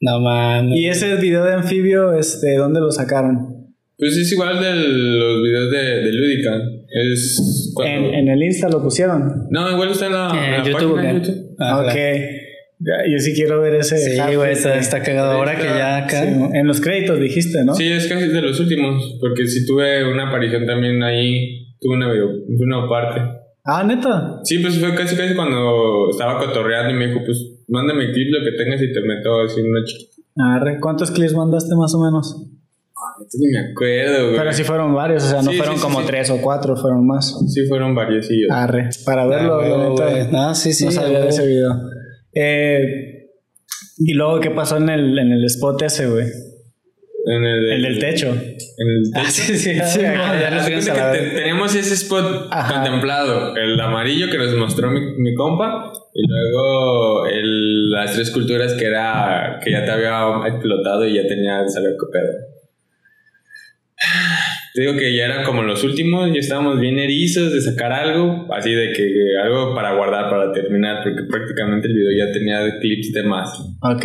No mames. Y ese video de anfibio, este, ¿dónde lo sacaron? Pues es igual de los videos de, de Ludica. Es cuando... En, en el Insta lo pusieron. No, igual está en la, En en la YouTube, página de ¿qué? YouTube. Ah, ok. Ya, Yo sí quiero ver ese. Sí, güey, está, está cagado. Ahora que ya acá. Sí, en los créditos dijiste, ¿no? Sí, es casi de los últimos, porque sí tuve una aparición también ahí, tuve una, video, una parte. Ah, neta. Sí, pues fue casi casi cuando estaba cotorreando y me dijo, pues mándame clip lo que tengas y te meto así una chiquita. Arre, ¿cuántos clips mandaste más o menos? Ni me acuerdo, güey. Pero sí fueron varios, o sea, no Sí, fueron sí, sí, como sí. tres o cuatro, fueron más. Sí, fueron variecillos. Arre, para verlo, Ah, la huevo, neta, güey. No, sí, sí. no sabía de ese video. Eh, y luego, ¿qué pasó en el, en el spot ese, güey? En el, El del techo. En el techo. Ah, sí, sí. Sí, ah, ya Haz nos de fuimos cuenta a la que vez. te- teníamos ese spot Ajá. contemplado, el amarillo que nos mostró mi, mi compa, y luego el, las tres culturas que era que ya te había explotado y ya tenía sabía qué pedo. Digo que ya eran como los últimos, ya estábamos bien erizos de sacar algo, así de que algo para guardar, para terminar, porque prácticamente el video ya tenía clips de más. Ok.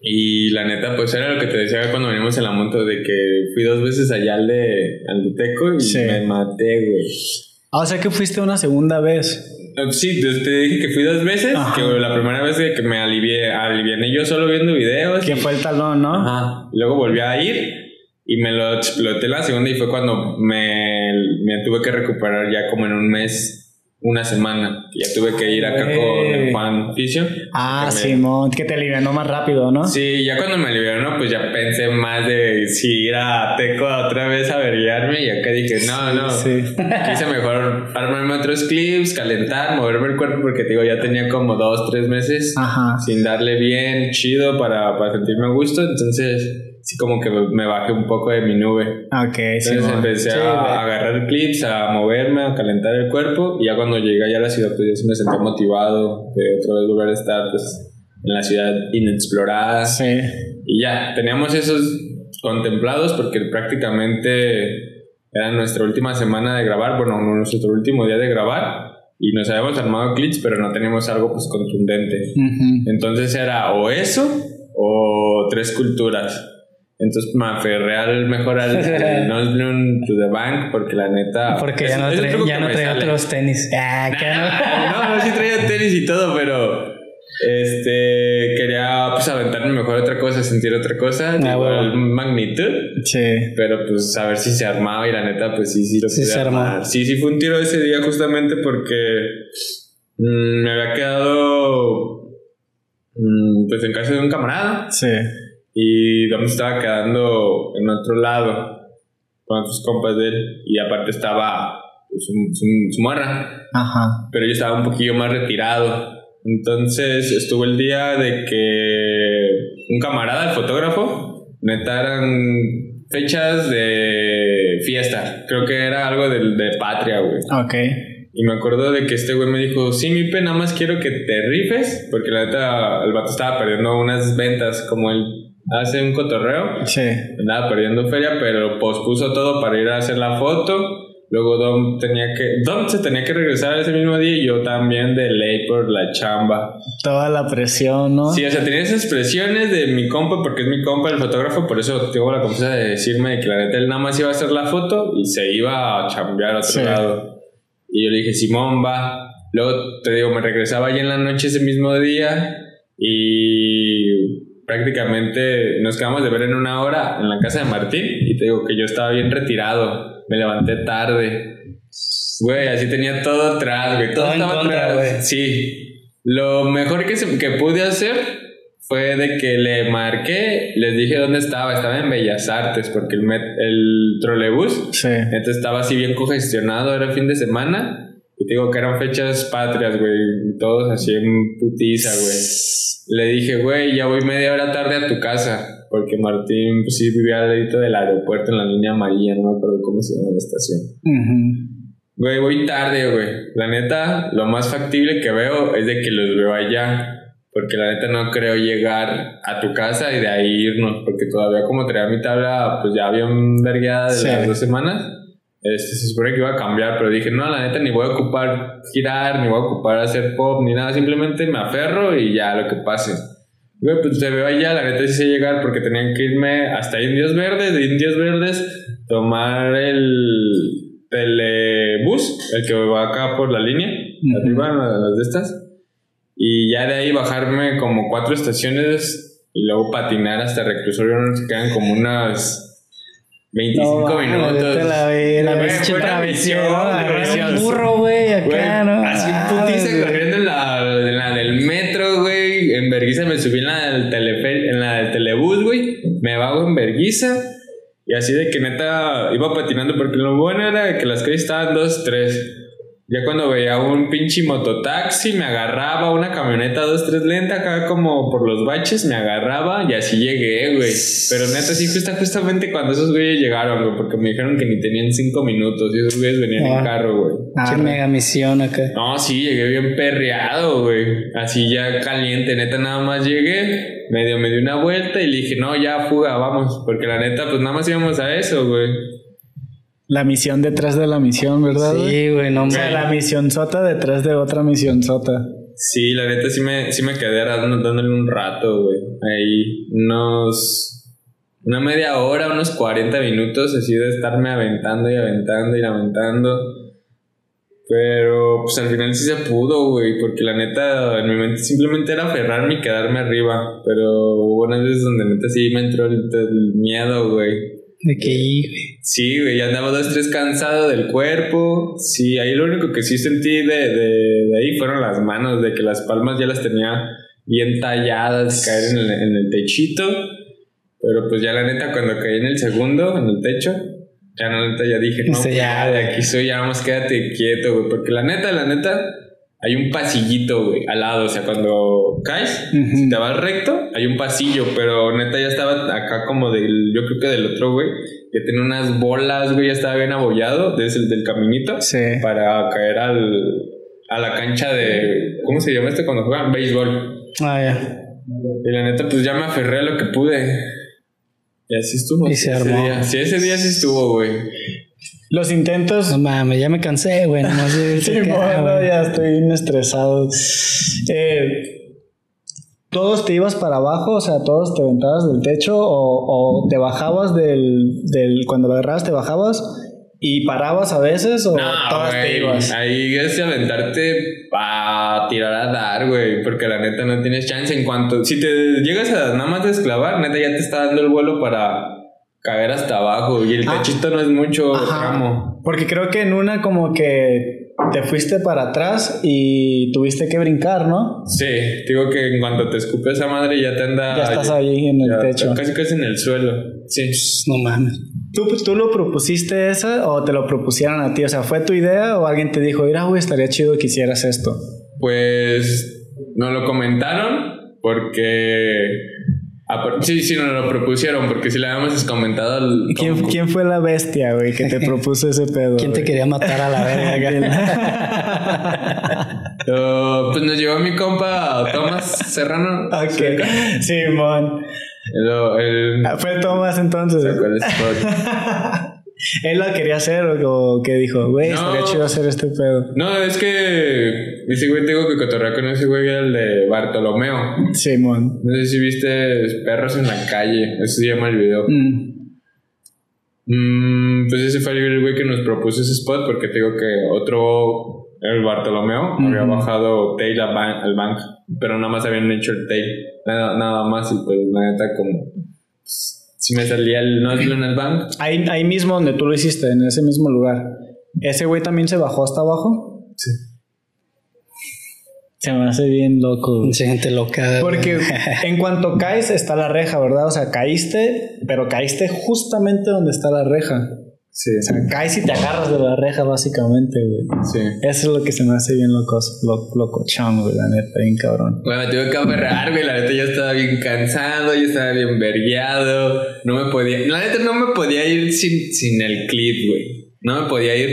Y la neta, pues era lo que te decía cuando venimos en la moto, de que fui dos veces allá al de, al de Teco y Sí. me maté, güey. Ah, o sea que fuiste una segunda vez. Sí, te dije que fui dos veces, Ajá. que la primera vez que me alivié, aliviané yo solo viendo videos. Que y- fue el talón, ¿no? Ajá. Y luego volví a ir y me lo exploté la segunda y fue cuando me, me tuve que recuperar ya como en un mes, una semana. Ya tuve que ir acá con Juan Fisio. Ah, que me- Simón, que te alivianó más rápido, ¿no? Sí, ya cuando me aliviaron, pues ya pensé más de si ir a Teco otra vez a averiarme y acá dije, no, no. Sí. (laughs) Quise mejor armarme otros clips, calentar, moverme el cuerpo porque te digo, ya tenía como dos, tres meses Ajá. sin darle bien, chido para, para sentirme a gusto. Entonces, sí como que me bajé un poco de mi nube. Ok, Entonces empecé Sí, a, agarrar clips, a moverme, a calentar el cuerpo. Y ya cuando llegué allá a la ciudad, pues ya sí me sentí motivado de otra vez volver a estar pues, en la ciudad inexplorada. Sí. Y ya, teníamos esos contemplados porque prácticamente era nuestra última semana de grabar, bueno, nuestro último día de grabar. Y nos habíamos armado clips, pero no teníamos algo pues contundente. Entonces era o eso o tres culturas. Entonces me aferré al mejor al, (laughs) al Bloom to the Bank porque la neta. Porque es- ya no trae, ya no sale. otros tenis. Ah, no. No, sí traía tenis y todo, pero este quería pues aventarme mejor otra cosa, sentir otra cosa, Ah, igual bueno. magnitud. Sí. Pero pues a ver si se armaba y la neta, pues sí, sí lo Sí pude se armó. armar. Sí, sí fue un tiro ese día justamente porque mm, me había quedado mm, pues en casa de un camarada Sí. Y donde estaba quedando en otro lado con otros compas de él y aparte estaba pues, su, su- su morra, Ajá. pero yo estaba un poquillo más retirado. Entonces estuvo el día de que un camarada, el fotógrafo, neta eran fechas de fiesta. Creo que era algo de, de patria, güey. Ok. Y me acuerdo de que este güey me dijo, sí, mi pe, nada más quiero que te rifes, porque la neta el vato estaba perdiendo unas ventas, como él hace un cotorreo, Sí. andaba perdiendo feria, pero pospuso todo para ir a hacer la foto. Luego Dom tenía que, Dom se tenía que regresar ese mismo día y yo también de ley por la chamba. Toda la presión, ¿no? Sí, o sea, tenía esas presiones de mi compa, porque es mi compa el fotógrafo, por eso tengo la confianza de decirme que la neta él nada más iba a hacer la foto y se iba a chambear a otro Sí. lado. Y yo le dije, Simón, va. Luego, te digo, me regresaba ya en la noche ese mismo día y prácticamente nos quedamos de ver en una hora en la casa de Martín y te digo que yo estaba bien retirado, me levanté tarde. Güey, así tenía todo atrás, güey, todo, estaba atrás. Sí. Lo mejor que, que pude hacer fue de que le marqué, les dije dónde estaba, estaba en Bellas Artes, porque el, el trolebús Sí. entonces estaba así bien congestionado, era fin de semana. Y te digo que eran fechas patrias, güey. Todos así en putiza, güey. Le dije, güey, ya voy media hora tarde a tu casa. Porque Martín, pues sí, vivía al ladito del aeropuerto en la línea amarilla, no me acuerdo cómo se llama la estación. Ujú. Güey, voy tarde, güey. La neta, lo más factible que veo es de que los veo allá. Porque la neta no creo llegar a tu casa y de ahí irnos. Porque todavía como traía mi tabla, pues ya bien vergueada de Sí. las dos semanas. Este, se supone que iba a cambiar, pero dije, no, la neta ni voy a ocupar girar, ni voy a ocupar hacer pop, ni nada. Simplemente me aferro y ya lo que pase. Güey, pues te veo allá, la neta sí sé llegar porque tenían que irme hasta Indios Verdes, de Indios Verdes, tomar el telebús, el que va acá por la línea, Ujú. arriba, las de estas. Y ya de ahí bajarme como cuatro estaciones y luego patinar hasta Reclusorio, ¿no? se quedan como unas 25 No, minutos. a la Güey, pinche misión, ¿no? güey. Agarrar un burro, güey, acá, Güey, ¿no? Así Ah, putiza corriendo en la, en la del metro, güey. En Berguisa me subí en la del, telefe- en la del telebús, güey. Me bajo en Berguisa. Y así de que neta iba patinando porque lo bueno era que las calles estaban dos, tres. Ya cuando veía un pinche mototaxi, me agarraba una camioneta dos, tres lenta acá como por los baches, me agarraba y así llegué, güey. Pero neta, sí, justa, justamente cuando esos güeyes llegaron, güey, porque me dijeron que ni tenían cinco minutos y esos güeyes venían Ah. en carro, güey. Qué mega misión acá. No, sí, llegué bien perreado, güey. Así ya caliente, neta, nada más llegué, medio me di una vuelta y le dije, no, ya fuga, vamos. Porque la neta, pues nada más íbamos a eso, güey. La misión detrás de la misión, ¿verdad? Sí, güey, no O sea, la misión sota detrás de otra misión sota. Sí, la neta sí me, sí me quedé dando- dándole un rato, güey. Ahí, unos. Una media hora, unos 40 minutos así de estarme aventando y aventando y aventando. Pero pues al final sí se pudo, güey, porque la neta en mi mente simplemente era aferrarme y quedarme arriba. Pero hubo unas veces donde neta sí me entró el, el miedo, güey. De que, güey. Sí, güey, ya andaba dos, tres cansado del cuerpo. Sí, ahí lo único que sí sentí de, de, de ahí fueron las manos, de que las palmas ya las tenía bien talladas, caer en el, en el techito. Pero pues ya la neta, cuando caí en el segundo, en el techo, ya la neta ya dije, no, Sí, pues, ya, de aquí soy, ya más quédate quieto, güey. Porque la neta, la neta, hay un pasillito, güey, al lado. O sea, cuando caes, si te vas recto, hay un pasillo, pero neta ya estaba acá como del, yo creo que del otro, güey, que tenía unas bolas, güey, ya estaba bien abollado desde el del caminito Sí. para caer al, a la cancha de, ¿cómo se llama este cuando juegan? Béisbol. Ah, ya. Y la neta, pues ya me aferré a lo que pude. Y así estuvo. Y se ese armó. día. Sí, ese día sí estuvo, güey. Los intentos. No mames, ya me cansé, güey. Nomás de Sí, bueno, ya estoy bien estresado. Eh, ¿Todos te ibas para abajo? O sea, ¿todos te aventabas del techo? ¿O, o te bajabas del, del... Cuando lo agarrabas, te bajabas y parabas a veces? ¿O No, todas te ibas? Ahí es de aventarte a tirar a dar, güey. Porque la neta no tienes chance. En cuanto. Si te llegas a nada más desclavar, neta ya te está dando el vuelo para caer hasta abajo. Y el Ah. techito no es mucho Ajá. tramo. Porque creo que en una como que te fuiste para atrás y tuviste que brincar, ¿no? Sí, digo que en cuanto te escupe esa madre ya te anda. Ya estás ahí en el ya, techo. Casi casi en el suelo. Sí. No mames. ¿Tú, ¿Tú lo propusiste esa o te lo propusieron a ti? O sea, ¿fue tu idea o alguien te dijo, mira, güey, estaría chido que hicieras esto? Pues nos lo comentaron porque. Sí, sí, nos lo propusieron porque si le habíamos comentado al. ¿Quién, quién fue la bestia, güey, que te propuso ese pedo? ¿Quién te güey? quería matar a la verga? (laughs) Pues nos llevó mi compa Tomás Serrano. ok, Simón. Lo- el- Ah, Fue Tomás entonces. (laughs) (laughs) Él lo quería hacer o que dijo, güey, No. estaría chido hacer este pedo. No, es que ese güey tengo que cotorrear con ese güey, el de Bartolomeo. Simón. No sé si viste Perros en la calle. Eso se llama el video. Mm. Mm, pues ese fue el güey que nos propuso ese spot porque te digo que otro, el Bartolomeo, había bajado tail al bank, pero nada más habían hecho el tail, nada, nada más y pues la neta como... pues, si me salía el nozzle en el bank, Ahí, ahí mismo donde tú lo hiciste, en ese mismo lugar. ¿Ese güey también se bajó hasta abajo? sí. Se me hace bien loco. Mucha gente loca. Porque (laughs) en cuanto caes está la reja, ¿verdad? O sea, caíste, pero caíste justamente donde está la reja. Sí, O sea, caes y te agarras de la reja básicamente, güey. sí. Eso es lo que se me hace bien loco, lo, locochón, güey, la neta, bien cabrón. Güey, me tuve que aferrar, güey. La neta, yo estaba bien cansado, yo estaba bien vergueado. No me podía. La neta, no me podía ir sin, sin el clip, güey. No me podía ir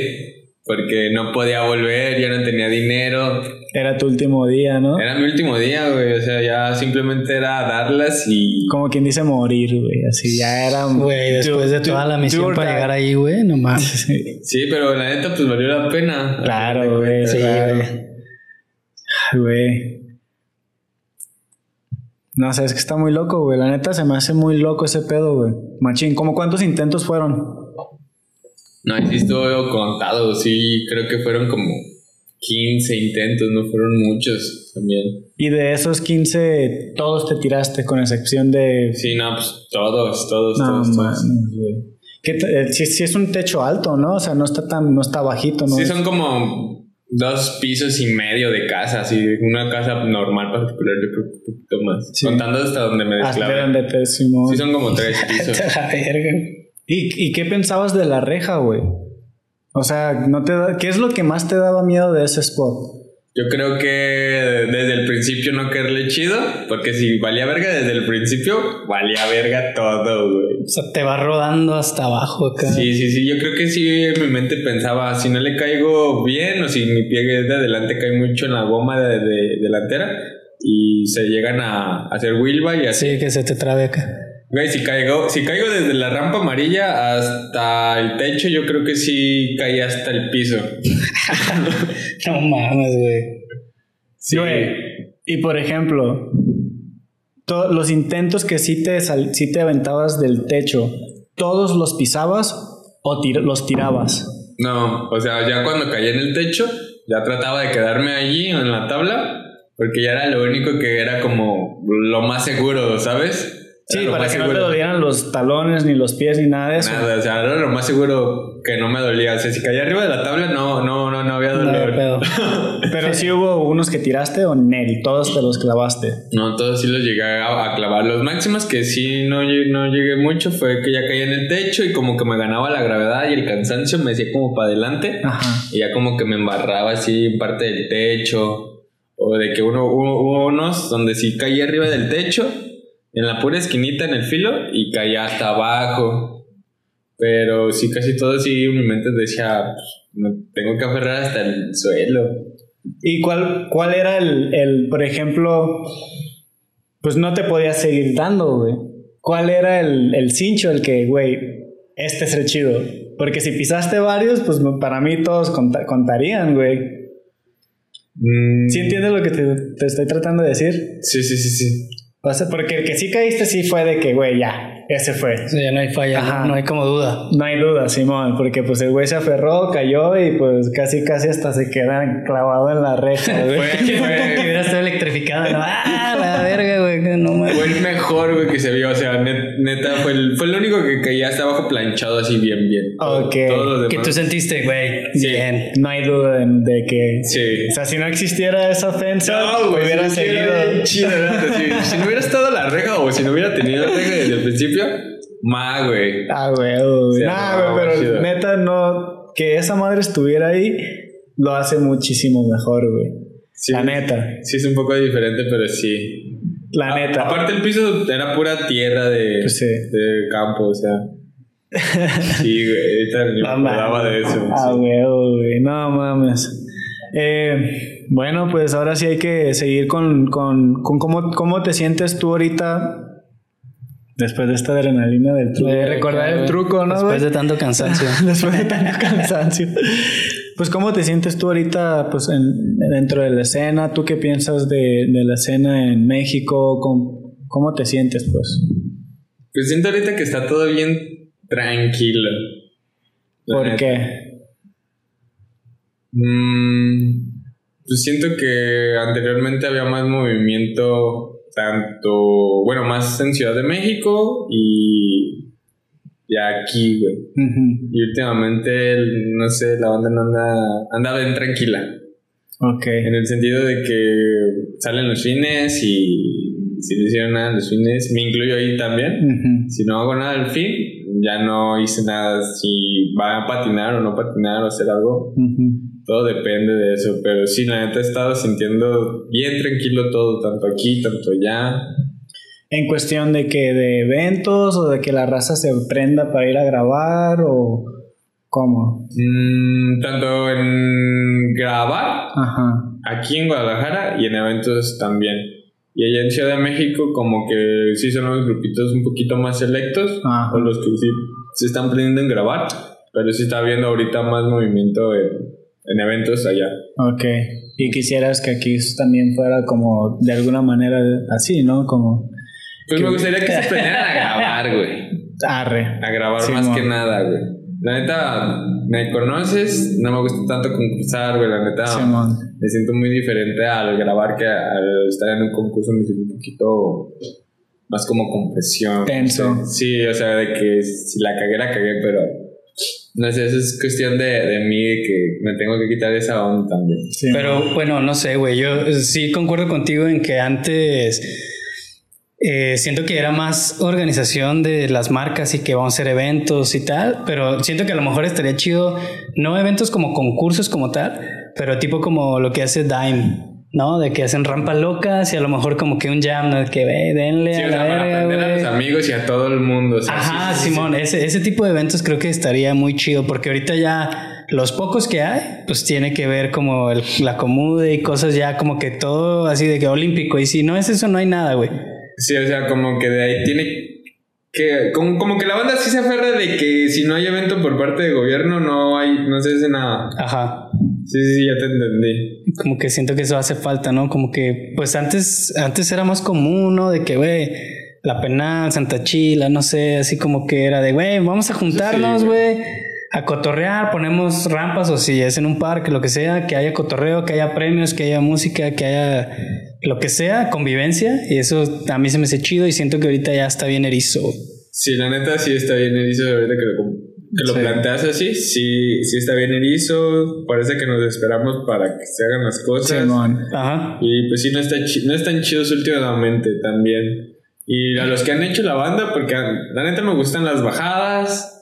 porque no podía volver, ya no tenía dinero. Era tu último día, ¿no? Era mi último día, güey. O sea, ya simplemente era darlas y. Como quien dice morir, güey. Así ya era. Güey, después de toda la misión para llegar ahí, güey, no mames. (laughs) Sí, pero la neta, pues valió la pena. Claro, güey. Sí, güey. Güey. No sé, es que está muy loco, güey. La neta se me hace muy loco ese pedo, güey. Machín, ¿cómo cuántos intentos fueron? No, sí estuvo contado. Sí, creo que fueron como 15 intentos, no fueron muchos también. Y de esos 15, todos te tiraste, con excepción de. Sí, no, pues todos, todos, no, todos, todos. Que te- eh, sí es un techo alto, ¿no? O sea, no está tan, no está bajito, ¿no? Sí, son como dos pisos y medio de casa, así, una casa normal particular, yo creo que un poquito más. Sí. Contando hasta donde me Hasta desclavé. donde te. Sí, son como tres (laughs) pisos. la verga. ¿Y, ¿Y qué pensabas de la reja, güey? O sea, ¿no te da- ¿qué es lo que más te daba miedo de ese spot? Yo creo que desde el principio no quererle chido, porque si valía verga desde el principio, valía verga todo, güey. O sea, te va rodando hasta abajo acá. Sí, sí, sí, yo creo que sí en mi mente pensaba, si no le caigo bien o si mi pie de adelante cae mucho en la goma de, de- delantera y se llegan a, a hacer wheelbar y así. Sí, que se te trabe acá. Güey, si caigo, si caigo desde la rampa amarilla hasta el techo, yo creo que sí caí hasta el piso. (laughs) No mames, güey. Sí. Güey, Y por ejemplo, to- los intentos que sí te, sal- sí te aventabas del techo, ¿todos los pisabas o tir- los tirabas? No, o sea, ya cuando caí en el techo, ya trataba de quedarme allí en la tabla, porque ya era lo único que era como lo más seguro, ¿sabes? Sí, para más que no te dolieran los talones, ni los pies, ni nada de eso. Nada, o sea, era lo más seguro que no me dolía. O sea, si caía arriba de la tabla, no, no, no, no había dolor. (laughs) Pero sí hubo unos que tiraste o Nel, todos te los clavaste. No, todos sí los llegué a, a clavar. Los máximos que sí no, no llegué mucho fue que ya caía en el techo y como que me ganaba la gravedad y el cansancio me hacía como para adelante. Ajá. Y ya como que me embarraba así en parte del techo. O de que uno hubo unos donde sí caía arriba del techo, en la pura esquinita en el filo, y caía hasta abajo. Pero sí, casi todo sí, mi mente decía, pues, tengo que aferrar hasta el suelo. ¿Y cuál, cuál era el, el, por ejemplo, pues no te podías seguir dando, güey? ¿Cuál era el, el cincho, el que, güey, este es el chido? Porque si pisaste varios, pues para mí todos conta- contarían, güey. Mm, ¿Sí entiendes lo que te, te estoy tratando de decir? Sí, sí, sí, sí. O sea, porque el que sí caíste sí fue de que, güey, ya, ese fue. O sea, ya no hay falla, Ajá. no, no hay como duda. No hay duda, Simón, porque pues el güey se aferró, cayó y pues casi casi hasta se queda clavado en la reja, güey. Fue, (laughs) que fue, hubiera estado electrificada. ¿no? Ah, la verga, güey. No fue el mejor, güey, que se vio. O sea, net- neta, fue el, fue el único que caía hasta abajo planchado así bien, bien. Ok. Todos los Que tú sentiste, güey. Sí. Bien. No hay duda de, de que... Sí. O sea, si no existiera esa ofensa, No, güey, hubiera si seguido... chido. Si, si no hubiera estado la reja o si no hubiera tenido la reja desde el principio, más, güey. Ah, güey, güey. Nah, no, güey, pero chido. neta, no... Que esa madre estuviera ahí lo hace muchísimo mejor, güey. Sí. La neta. Sí, es un poco diferente, pero sí. La A- neta. aparte, el piso era pura tierra de, Pues sí. de campo, o sea. (laughs) Sí, güey. Ahorita me acordaba de eso. Ah, güey, güey, no mames. Eh, bueno, pues ahora sí hay que seguir con, con, con cómo, cómo te sientes tú ahorita después de esta adrenalina del truco. De recordar el truco, ¿no? Después de tanto cansancio. (laughs) Después de tanto cansancio. Pues cómo te sientes tú ahorita pues en- dentro de la escena, tú qué piensas de, de la escena en México, ¿Cómo, cómo te sientes pues? Pues siento ahorita que está todo bien tranquilo. ¿Por qué? Mm, pues siento que anteriormente había más movimiento, tanto, bueno, más en Ciudad de México y, y aquí, güey. Y últimamente, no sé, la banda no anda, anda bien tranquila. Ok. En el sentido de que salen los fines y si no hicieron nada los fines, me incluyo ahí también. Si no hago nada al fin, ya no hice nada. Si va a patinar o no patinar o hacer algo, todo depende de eso. Pero sí, la neta he estado sintiendo bien tranquilo todo, tanto aquí, tanto allá. En cuestión de que de eventos o de que la raza se prenda para ir a grabar o cómo? Mm, tanto en grabar aquí en Guadalajara y en eventos también. Y allá en Ciudad de México como que sí son los grupitos un poquito más selectos o los que sí se están aprendiendo en grabar, pero sí está habiendo ahorita más movimiento en, en eventos allá. Ok. Y quisieras que aquí también fuera como de alguna manera así, ¿no? Como... Pues me gustaría que se aprendieran a grabar, güey. Arre. A grabar más que nada, güey. La neta, me conoces, no me gusta tanto concursar, güey. La neta, me siento muy diferente al grabar que al estar en un concurso. Me siento un poquito más como compresión. Tenso. Sí, o sea, de que si la cagué, la cagué, pero no sé, eso es cuestión de, de mí que me tengo que quitar esa onda también. pero bueno, no sé, güey. Yo sí concuerdo contigo en que antes eh, siento que era más organización de las marcas y que vamos a hacer eventos y tal, pero siento que a lo mejor estaría chido, no eventos como concursos como tal, pero tipo como lo que hace Dime. ¿No? De que hacen rampas locas y a lo mejor como que un jam, ¿no? Que ve, denle a la verga, a los amigos y a todo el mundo. Ajá, Simón, Ese, ese tipo de eventos creo que estaría muy chido porque ahorita ya los pocos que hay, pues tiene que ver como la comude y cosas ya como que todo así de que olímpico y si no es eso no hay nada, güey. Sí, o sea, como que de ahí tiene que. Como, como que la banda sí se aferra de que si no hay evento por parte de gobierno, no hay, no se hace nada. Ajá. Sí, sí, ya te entendí. Como que siento que eso hace falta, ¿no? Como que, pues antes, antes era más común, ¿no? De que, güey, la penal, Santa Chila, no sé, así como que era de, güey, vamos a juntarnos, güey a cotorrear, ponemos rampas o si es en un parque, lo que sea, que haya cotorreo, que haya premios, que haya música, que haya lo que sea, convivencia. Y eso a mí se me hace chido y siento que ahorita ya está bien erizo. Sí, la neta sí está bien erizo ahorita que lo, que lo planteas así. Sí, sí está bien erizo. Parece que nos esperamos para que se hagan las cosas. Ajá. Y pues sí, no, está no están chidos últimamente también. Y a los que han hecho la banda, porque la neta me gustan las bajadas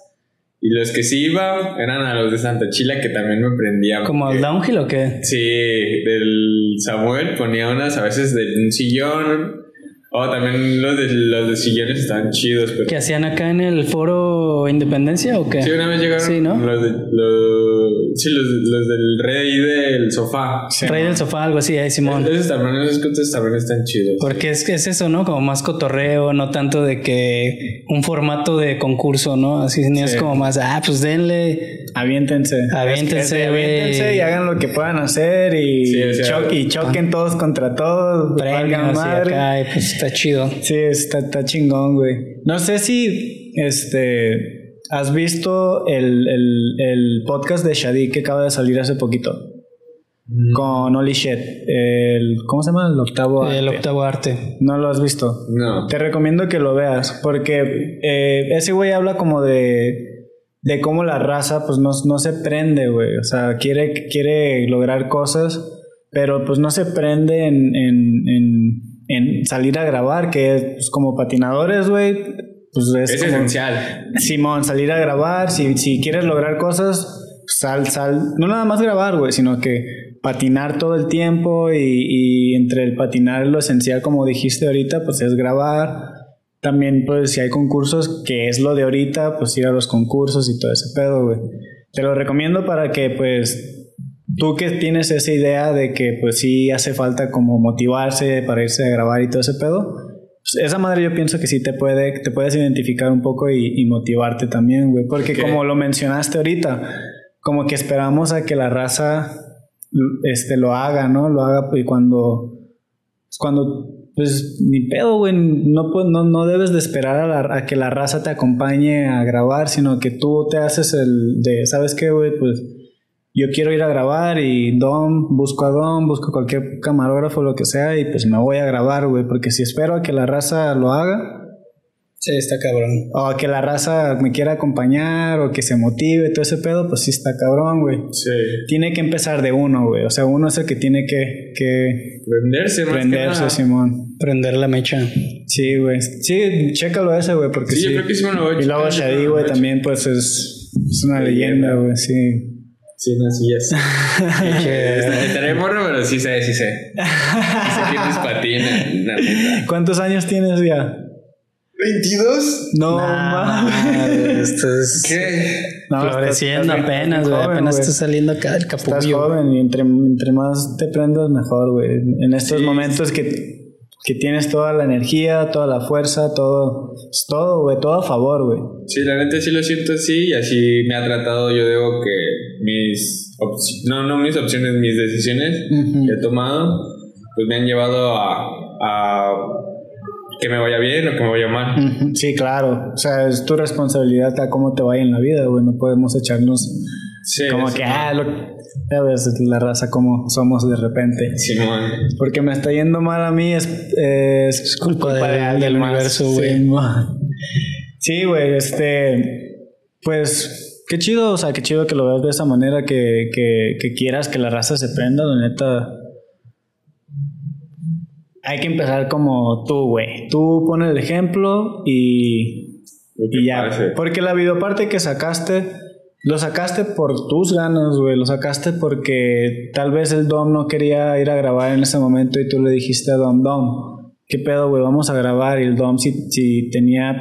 y los que sí iba eran a los de Santa Chila que también me prendían. ¿Como al downhill o qué? Sí, del Samuel ponía unas a veces de un sillón Oh, también los de, los de sillones están chidos. Pero... ¿Qué hacían acá en el foro Independencia o qué? Sí, una vez llegaron sí, ¿no? los, de, los, sí, los, los, del rey del sofá. rey del sofá, algo así, ahí Simón. Esos también, esos también están chidos. Porque es que es eso, ¿no? Como más cotorreo, no tanto de que un formato de concurso, ¿no? Así es como más, ah, pues denle. Aviéntense. Aviéntense, Aviéntense y hagan lo que puedan hacer y, y choquen todos contra todos. Premios y acá, y pues Está chido. Sí, está, está chingón, güey. No sé si este has visto el, el, podcast de Shadi que acaba de salir hace poquito. Mm. Con Oli Shed. El, ¿Cómo se llama? El octavo arte. El octavo arte. ¿No lo has visto? No. Te recomiendo que lo veas. Porque eh, ese güey habla como de, de cómo la raza pues no, no se prende, güey. O sea, quiere, quiere lograr cosas, pero pues no se prende en, en en salir a grabar, que es pues, como patinadores, güey. Pues es, esencial. Simón, salir a grabar, si, si quieres lograr cosas, sal, sal, no nada más grabar, güey, sino que patinar todo el tiempo y, y, entre el patinar lo esencial, como dijiste ahorita, pues es grabar. También, pues, si hay concursos, que es lo de ahorita, pues ir a los concursos y todo ese pedo, güey. Te lo recomiendo para que, pues, tú que tienes esa idea de que pues sí hace falta como motivarse para irse a grabar y todo ese pedo, pues, esa madre yo pienso que sí te puede, te puedes identificar un poco y, motivarte también, güey, porque como lo mencionaste ahorita, como que esperamos a que la raza este lo haga, ¿no? Lo haga y cuando cuando, pues, ni pedo, güey. No, pues, no, no debes de esperar a, a, que la raza te acompañe a grabar, sino que tú te haces el de, ¿sabes qué, güey? Pues yo quiero ir a grabar y Dom, busco a Dom, busco cualquier camarógrafo, lo que sea, y pues me voy a grabar, güey, porque si espero a que la raza lo haga. Sí, está cabrón. O a que la raza me quiera acompañar o que se motive, todo ese pedo, pues sí está cabrón, güey. Sí. Tiene que empezar de uno, güey. O sea, uno es el que tiene que... que prenderse, más prenderse, que nada. Simón. Prender la mecha. Sí, güey. Sí, chécalo ese, güey, porque Sí, sí. yo creo que sí me lo voy a Y luego Shadi, güey, también, pues es, es una leyenda, güey, sí. Sí, no, sí, ya sé. Está- (laughs) Estaré morro, pero sí sé, sí sé. Sí sé neta. ¿Cuántos años tienes ya? ¿22? No, Nah, mames. Esto es ¿Qué? No, floreciendo estás- estás apenas, güey. Apenas está saliendo acá del Estás capullo. joven y entre, entre más te prendas, mejor, güey. En estos Sí. momentos que, que tienes toda la energía, toda la fuerza, todo, todo, güey, todo a favor, güey. Sí, la neta sí lo siento así y así me ha tratado. Yo digo que mis no, no mis opciones, mis decisiones que he tomado, pues me han llevado a, a que me vaya bien o que me vaya mal. Sí, claro. O sea, es tu responsabilidad a cómo te vaya en la vida, güey. No podemos echarnos Sí, como que, ah, lo, ya ves la raza como somos de repente. Simón. Porque me está yendo mal a mí es, es, Es culpa de- del más. universo, güey. Sí. Sí, güey, este, pues, qué chido, o sea, qué chido que lo veas de esa manera, que, que, que quieras que la raza se prenda, la neta. Hay que empezar como tú, güey. Tú pones el ejemplo y, y ya. parece? Porque la videoparte que sacaste, lo sacaste por tus ganas, güey. Lo sacaste porque tal vez el Dom no quería ir a grabar en ese momento y tú le dijiste a Dom, Dom, ¿qué pedo, güey? Vamos a grabar. Y el Dom, si, si tenía,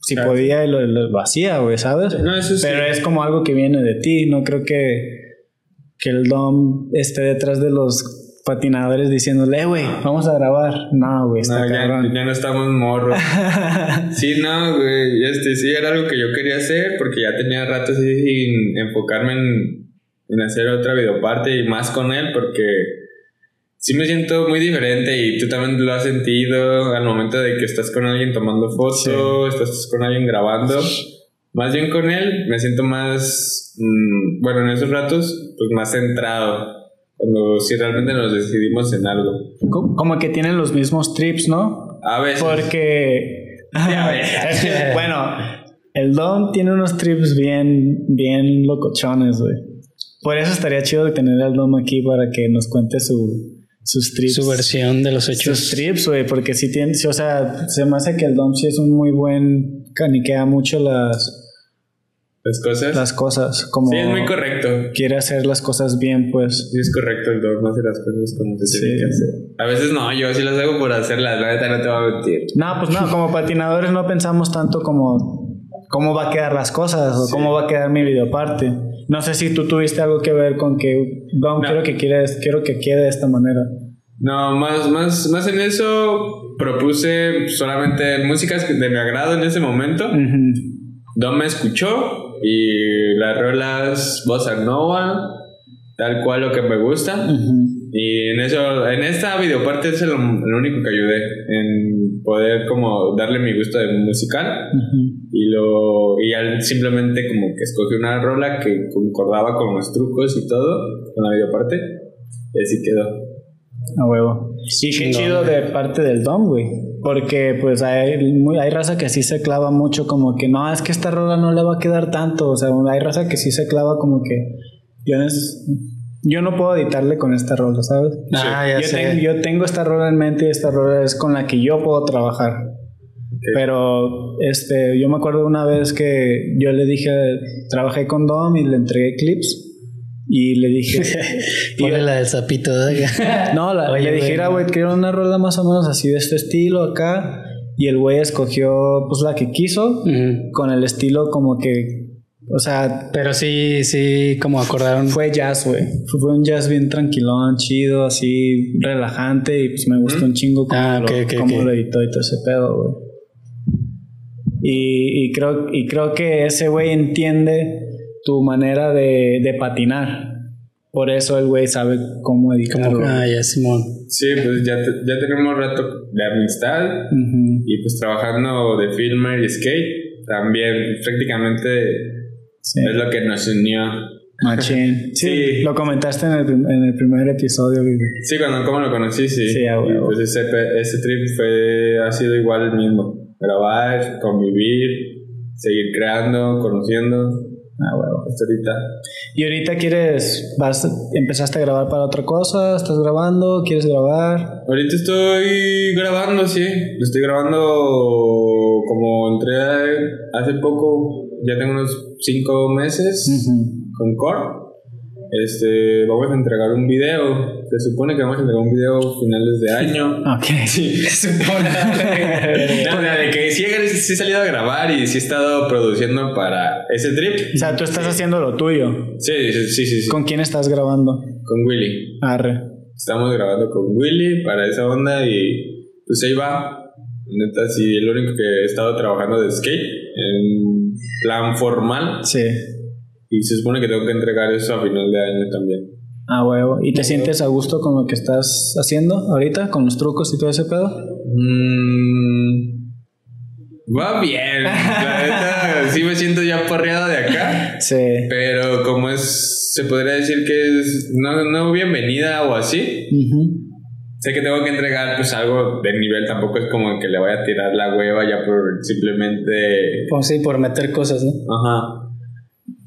si Claro. podía, lo, lo, lo hacía, güey, ¿sabes? No, eso sí. Pero es como algo que viene de ti. No creo que, que el Dom esté detrás de los patinadores diciéndole, "Eh, güey, vamos a grabar. No, güey, está No, ya, cabrón. ya no estamos morros. (laughs) Sí, no, güey. Este, sí, era algo que yo quería hacer porque ya tenía rato así sin enfocarme en, en hacer otra videoparte y más con él porque sí me siento muy diferente y tú también lo has sentido al momento de que estás con alguien tomando fotos, estás con alguien grabando. Más bien con él me siento más, mm, bueno, en esos ratos, pues más centrado. Cuando si realmente nos decidimos en algo. Co- Como que tienen los mismos trips, ¿no? A veces. Porque. (laughs) Ya ves. (laughs) Es que, bueno, el Dom tiene unos trips bien, bien locochones, güey. Por eso estaría chido tener al Dom aquí para que nos cuente su, sus trips. Su versión de los Sus hechos. trips, güey, porque si tiene, sí, o sea, se me hace que el Dom sí es un muy buen, caniquea mucho las, Las cosas. las cosas, como Sí, es muy correcto. quiere hacer las cosas bien, pues. Sí, es correcto el dog no hace las cosas como se Sí. tiene que hacer. A veces no, yo sí las hago por hacerlas, la neta no te voy a mentir. No, pues no, como patinadores no pensamos tanto como cómo va a quedar las cosas o cómo va a quedar mi videoparte. No sé si tú tuviste algo que ver con que Dom No. quiero que quieres, quiero que quede de esta manera. No, más, más, más en eso propuse solamente músicas de mi agrado en ese momento. Ujú. Dom me escuchó y las rolas bossa nova, tal cual lo que me gusta. Ujú. Y en eso, en esta videoparte es lo, lo único que ayudé en poder como darle mi gusto de musical. Y lo y al simplemente como que escogí una rola que concordaba con los trucos y todo, con la videoparte. Y así quedó. A huevo. Y qué chido de parte del Dom, güey. Porque pues hay, muy, hay raza que sí se clava mucho como que no, es que esta rola no le va a quedar tanto. O sea, hay raza que sí se clava como que yo, neces- yo no puedo editarle con esta rola, ¿sabes? Ah, ya yo, sé. tengo, yo tengo esta rola en mente y esta rola es con la que yo puedo trabajar. Pero este, yo me acuerdo una vez que yo le dije, trabajé con Dom y le entregué clips y le dije, (laughs) Ponle la del sapito. ¿eh? (laughs) no, la- Oye, le dije, güey, "Mira, güey, quiero una rola más o menos así de este estilo acá. Y el güey escogió pues la que quiso con el estilo como que, o sea, Pero sí, sí, como acordaron. fue jazz, güey. Fue, fue un jazz bien tranquilón, chido, así relajante y pues me gustó un chingo cómo, Ah, lo, ok. lo editó y todo ese pedo, güey. Y, y creo, y creo que ese güey entiende tu manera de, de patinar. por eso el güey sabe cómo editarlo. Ah, ya, Simón. Sí, pues ya, te- ya tenemos rato de amistad Ujú. y pues trabajando de filmer y skate. También prácticamente Sí. es lo que nos unió. Machín. (laughs) Sí, Sí. lo comentaste en el, en el primer episodio, güey. Sí, cuando como lo conocí, sí. Sí, a huevo. pues ese, ese trip fue, ha sido igual el mismo. Grabar, convivir, seguir creando, conociendo. Ah, huevo. Hasta ahorita. ¿Y ahorita quieres, vas, empezaste a grabar para otra cosa? ¿Estás grabando? ¿Quieres grabar? Ahorita estoy grabando, sí. Lo estoy grabando como entré hace poco, ya tengo unos cinco meses Ujú. con Core. Este, vamos a entregar un video. Se supone que vamos a entregar un video finales de año. (laughs) Ok. O (laughs) sea, (laughs) de que sí, he- sí he salido a grabar y sí he estado produciendo para ese trip. O sea, tú estás haciendo lo tuyo. Sí, sí, sí, sí, sí. ¿Con quién estás grabando? Con Willy. Arre. Estamos grabando con Willy para esa onda y pues ahí va. Neta, sí, el único que he estado trabajando de skate en plan formal Sí. Y se supone que tengo que entregar eso a final de año también. Ah, huevo. ¿Y te sientes a gusto con lo que estás haciendo ahorita? ¿Con los trucos y todo ese pedo? Mm, va bien. La neta, sí me siento ya porreado de acá. (laughs) Sí. Pero como es, se podría decir que es no, no bienvenida o así. Ujú. Sé que tengo que entregar pues algo de nivel, tampoco es como que le voy a tirar la hueva ya por simplemente... Pues sí, por meter cosas, ¿no? Ajá.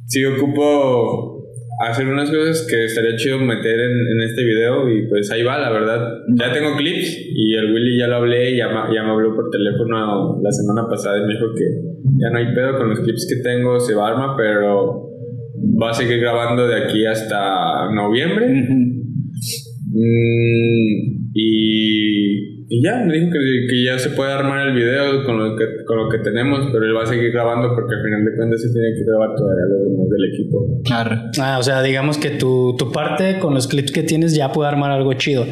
Sí ocupo hacer unas cosas que estaría chido meter en, en este video y pues ahí va, la verdad. Ya tengo clips y el Willy ya lo hablé y ya, me- ya me habló por teléfono la semana pasada y me dijo que ya no hay pedo con los clips que tengo, se va a armar, pero va a seguir grabando de aquí hasta noviembre. Mm, y, y ya, me dijo que, que ya se puede armar el video con lo, que, con lo que tenemos, pero él va a seguir grabando porque al final de cuentas se tiene que grabar todavía los demás del equipo. Arre. Ah, o sea, digamos que tu, tu parte con los clips que tienes ya puede armar algo chido.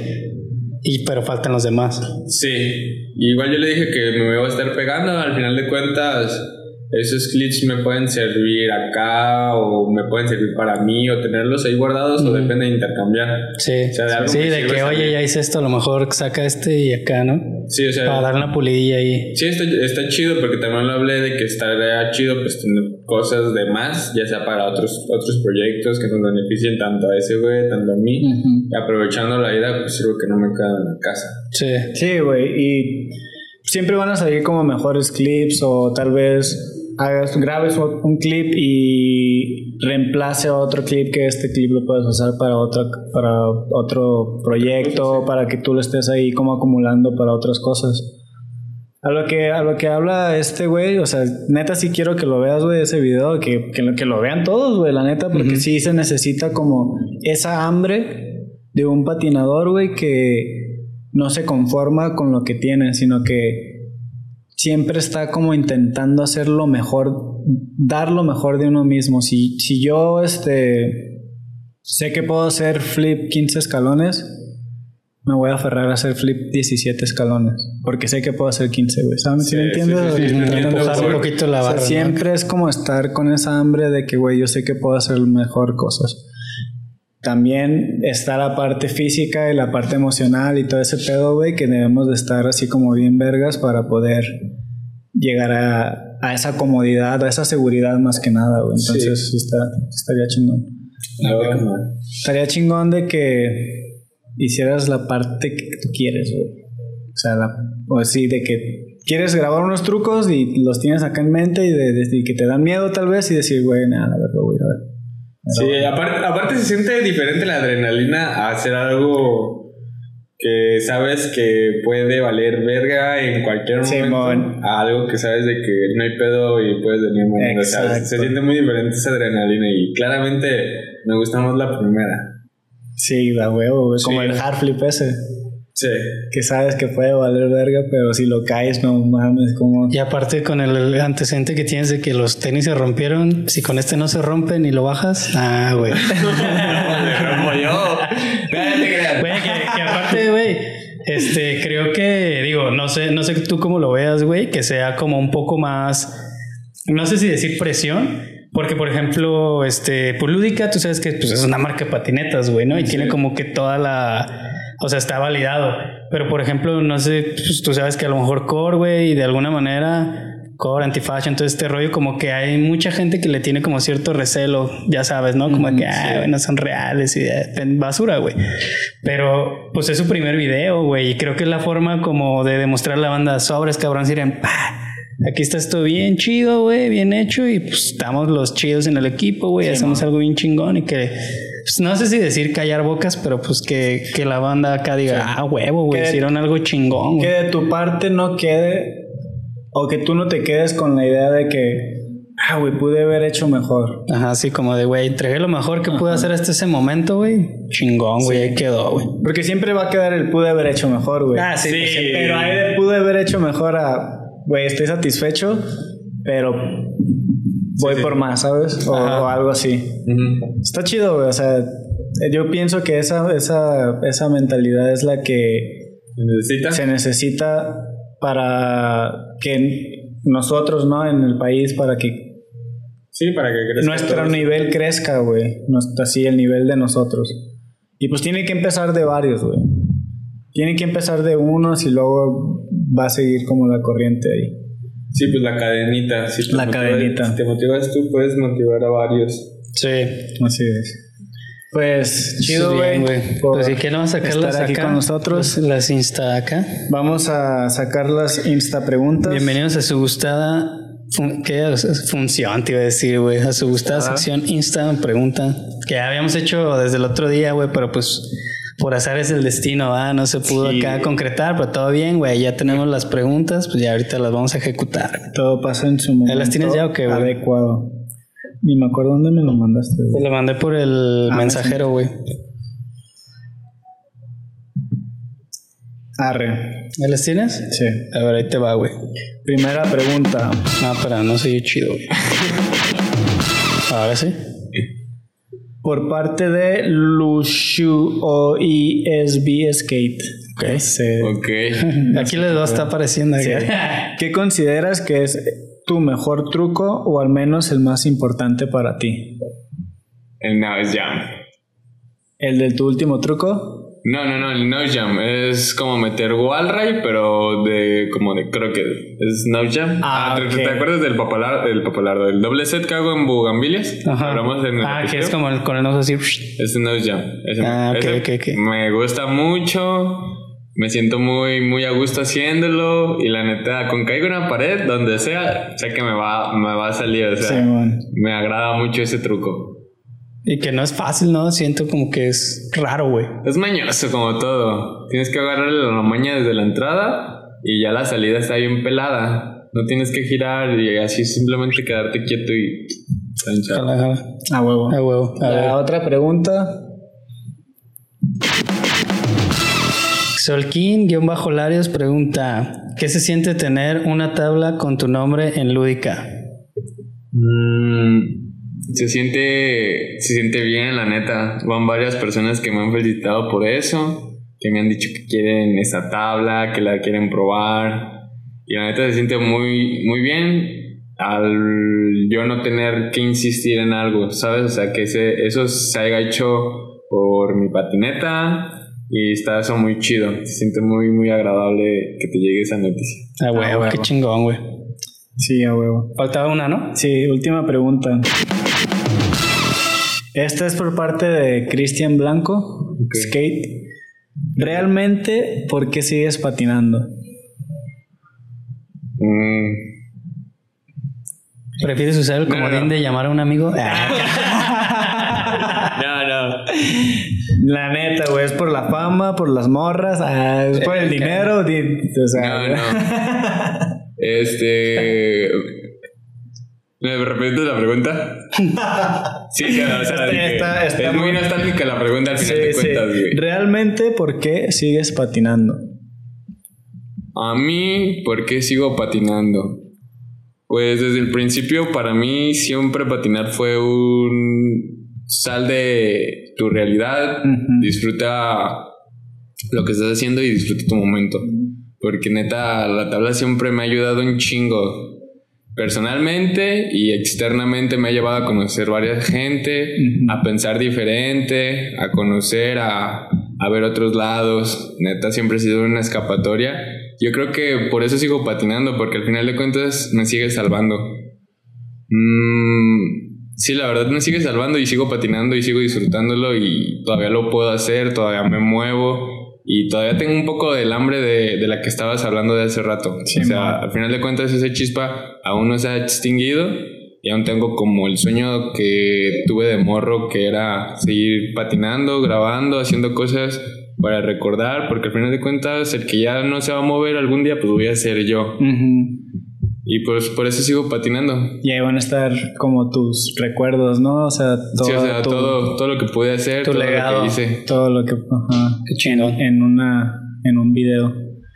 Y, pero faltan los demás. Sí, igual yo le dije que me voy a estar pegando, al final de cuentas esos clips me pueden servir acá o me pueden servir para mí o tenerlos ahí guardados o depende de intercambiar. Sí, O sea, de algo sí, me de sirve que, oye, ya hice esto, a lo mejor saca este y acá, ¿no? Sí, o sea, Para dar una pulidilla ahí. Sí, está, está chido porque también lo hablé de que estaría chido pues tener cosas de más, ya sea para otros, otros proyectos que nos beneficien tanto a ese güey, tanto a mí. Y aprovechando la ida, pues sirvo que no me quedo en la casa. Sí. Sí, güey. Y siempre van a salir como mejores clips o tal vez hagas, grabes un clip y reemplace otro clip que este clip lo puedes usar para otro, para otro proyecto, para que tú lo estés ahí como acumulando para otras cosas. A lo que, a lo que habla este güey, o sea, neta sí quiero que lo veas, güey, ese video, que, que, lo, que lo vean todos, güey, la neta, porque sí se necesita como esa hambre de un patinador, güey, que no se conforma con lo que tiene, sino que siempre está como intentando hacer lo mejor, dar lo mejor de uno mismo. Si, si yo, este, sé que puedo hacer flip 15 escalones, me voy a aferrar a hacer flip 17 escalones. Porque sé que puedo hacer 15, güey. ¿Sabes? ¿Sí, Sí, me entiendes? sí, Empujar un poquito la O sea, barra. ¿no? siempre es como estar con esa hambre de que, güey, yo sé que puedo hacer mejor cosas. También está la parte física y la parte emocional y todo ese pedo, güey, que debemos de estar así como bien vergas para poder llegar a, a esa comodidad, a esa seguridad más que nada, güey. Entonces, sí. está, estaría chingón. No, Estaría chingón de que hicieras la parte que tú quieres, güey. O sea, la, o sí, de que quieres grabar unos trucos y los tienes acá en mente y, de, de- y que te dan miedo tal vez y decir, güey, nada, a ver, Sí, aparte, aparte se siente diferente la adrenalina a hacer algo que sabes que puede valer verga en cualquier momento Simón. a algo que sabes de que no hay pedo y puedes venir mañana. O sea, se siente muy diferente esa adrenalina y claramente me gusta más la primera. Sí, da huevo, güey. Como el hard flip ese. Sí. Que sabes que puede valer verga, pero si lo caes, no mames, como... Y aparte con el antecedente que tienes de que los tenis se rompieron, si con este no se rompen y lo bajas, ah, güey. (laughs) Me rompo yo. Güey, que, que aparte, güey, este, creo que, digo, no sé, no sé tú cómo lo veas, güey, que sea como un poco más, no sé si decir presión, Porque, por ejemplo, este, pues Lúdica, tú sabes que pues, es una marca de patinetas, güey, ¿no? Y tiene como que toda la. O sea, está validado. Pero, por ejemplo, no sé, pues, tú sabes que a lo mejor Core, güey, y de alguna manera. Core, antifashion, todo este rollo, como que hay mucha gente que le tiene como cierto recelo, ya sabes, ¿no? Como que, ah, son reales y basura, güey. Pero, pues es su primer video, güey, y creo que es la forma como de demostrar la banda sobres, cabrón, Siren, Aquí está esto bien chido, güey, bien hecho y pues estamos los chidos en el equipo, güey, hacemos algo bien chingón y que pues, no sé si decir callar bocas, pero pues que, que la banda acá diga, ah, huevo, güey, hicieron algo chingón. Que de tu parte no quede o que tú no te quedes con la idea de que ah, güey, pude haber hecho mejor. Ajá, así como de, güey, entregué lo mejor que pude hacer hasta ese momento, güey. Chingón, güey, ahí quedó, güey. Porque siempre va a quedar el pude haber hecho mejor, güey. Ah, sí, pues, pero ahí de pude haber hecho mejor a güey, estoy satisfecho, pero voy por más, ¿sabes? O, algo así. Está chido, güey. O sea, yo pienso que esa, esa, esa mentalidad es la que se necesita para que nosotros, ¿no? En el país, para que Sí, para que crezca nuestro nivel crezca, güey. Así el nivel de nosotros. Y pues tiene que empezar de varios, güey. Tiene que empezar de unos y luego va a seguir como la corriente ahí. Sí, pues la cadenita. Si la cadenita. Si te motivas tú, puedes motivar a varios. Sí, así es. Pues chido, güey. Pues si quieren sacarlas aquí con nosotros. Las Insta acá. Vamos a sacar las Insta preguntas. Bienvenidos a su gustada ¿Qué función te iba a decir, güey? A su gustada sección Insta pregunta. Que habíamos hecho desde el otro día, güey, pero pues por azar es el destino, ¿ah? No se pudo acá concretar, pero todo bien, güey. Ya tenemos las preguntas, pues ya ahorita las vamos a ejecutar. Todo pasa en su momento. ¿Las tienes ya o qué, güey? Adecuado. Ni me acuerdo dónde me lo mandaste, güey. Te lo mandé por el ah, mensajero, güey. Arre. ¿Me las tienes? Sí. A ver, ahí te va, güey. Primera pregunta. No, pero no soy yo chido, güey. (laughs) Ahora sí por parte de Lushu o ESB Skate. Ok. okay. (laughs) Aquí les va a estar apareciendo. (laughs) ¿Qué consideras que es tu mejor truco o al menos el más importante para ti? El Nose Jam. ¿El de tu último truco? No, no, no, el no jump es como meter wall pero de como de creo que es no jump. Ah, ah ¿te, acuerdas del popular, del popular, del doble set que hago en Bugambilias? Ajá. Hablamos en el Ah, que es como el, con el nose así. Es un no jump. ah, okay, okay, okay. Me gusta mucho. Me siento muy, muy a gusto haciéndolo y la neta, con caigo en una pared, donde sea, sé que me va, me va a salir. O sea, me agrada mucho ese truco. Y que no es fácil, ¿no? Siento como que es raro, güey. Es mañoso como todo. Tienes que agarrarle la maña desde la entrada y ya la salida está bien pelada. No tienes que girar y así simplemente quedarte quieto y... A huevo. A huevo. A la otra pregunta. Solkin-Larios pregunta: ¿Qué se siente tener una tabla con tu nombre en Lúdica? Mmm se siente, se siente bien, la neta. Van varias personas que me han felicitado por eso, que me han dicho que quieren esa tabla, que la quieren probar. Y la neta se siente muy, muy bien al yo no tener que insistir en algo, ¿sabes? O sea, que ese, eso se haya hecho por mi patineta y está eso muy chido. Se siente muy, muy agradable que te llegue esa noticia. Ah, güey, qué chingón, güey. Sí, a huevo. Faltaba una, ¿no? Sí, última pregunta. Esta es por parte de Cristian Blanco, Skate. ¿Realmente por qué sigues patinando? Mm. ¿Prefieres usar el comodín de llamar a un amigo? (laughs) no, no. La neta, güey, es por la fama, por las morras, ah, es por el dinero. no, no. (laughs) Este. ¿Me repites la pregunta? (laughs) sí, o sea, es muy nostálgica la pregunta al final de cuentas, güey. ¿Realmente por qué sigues patinando? A mí, ¿por qué sigo patinando? Pues desde el principio para mí siempre patinar fue un sal de tu realidad, disfruta lo que estás haciendo y disfruta tu momento. Porque neta, la tabla siempre me ha ayudado un chingo personalmente y externamente me ha llevado a conocer varias gente, a pensar diferente, a conocer, a, a ver otros lados. Neta, siempre ha sido una escapatoria. Yo creo que por eso sigo patinando, porque al final de cuentas me sigue salvando. Mm, sí, la verdad me sigue salvando y sigo patinando y sigo disfrutándolo y todavía lo puedo hacer, todavía me muevo y todavía tengo un poco del hambre de, de la que estabas hablando de hace rato. o sea, al final de cuentas ese chispa aún no se ha extinguido y aún tengo como el sueño que tuve de morro que era seguir patinando, grabando, haciendo cosas para recordar, porque al final de cuentas el que ya no se va a mover algún día pues voy a ser yo. Y pues por eso sigo patinando. Y ahí van a estar como tus recuerdos, ¿no? O sea, todo, sí, o sea, todo, todo lo que pude hacer, todo legado, lo que hice. Todo lo que... Ajá, Qué chido. En, una, en un video.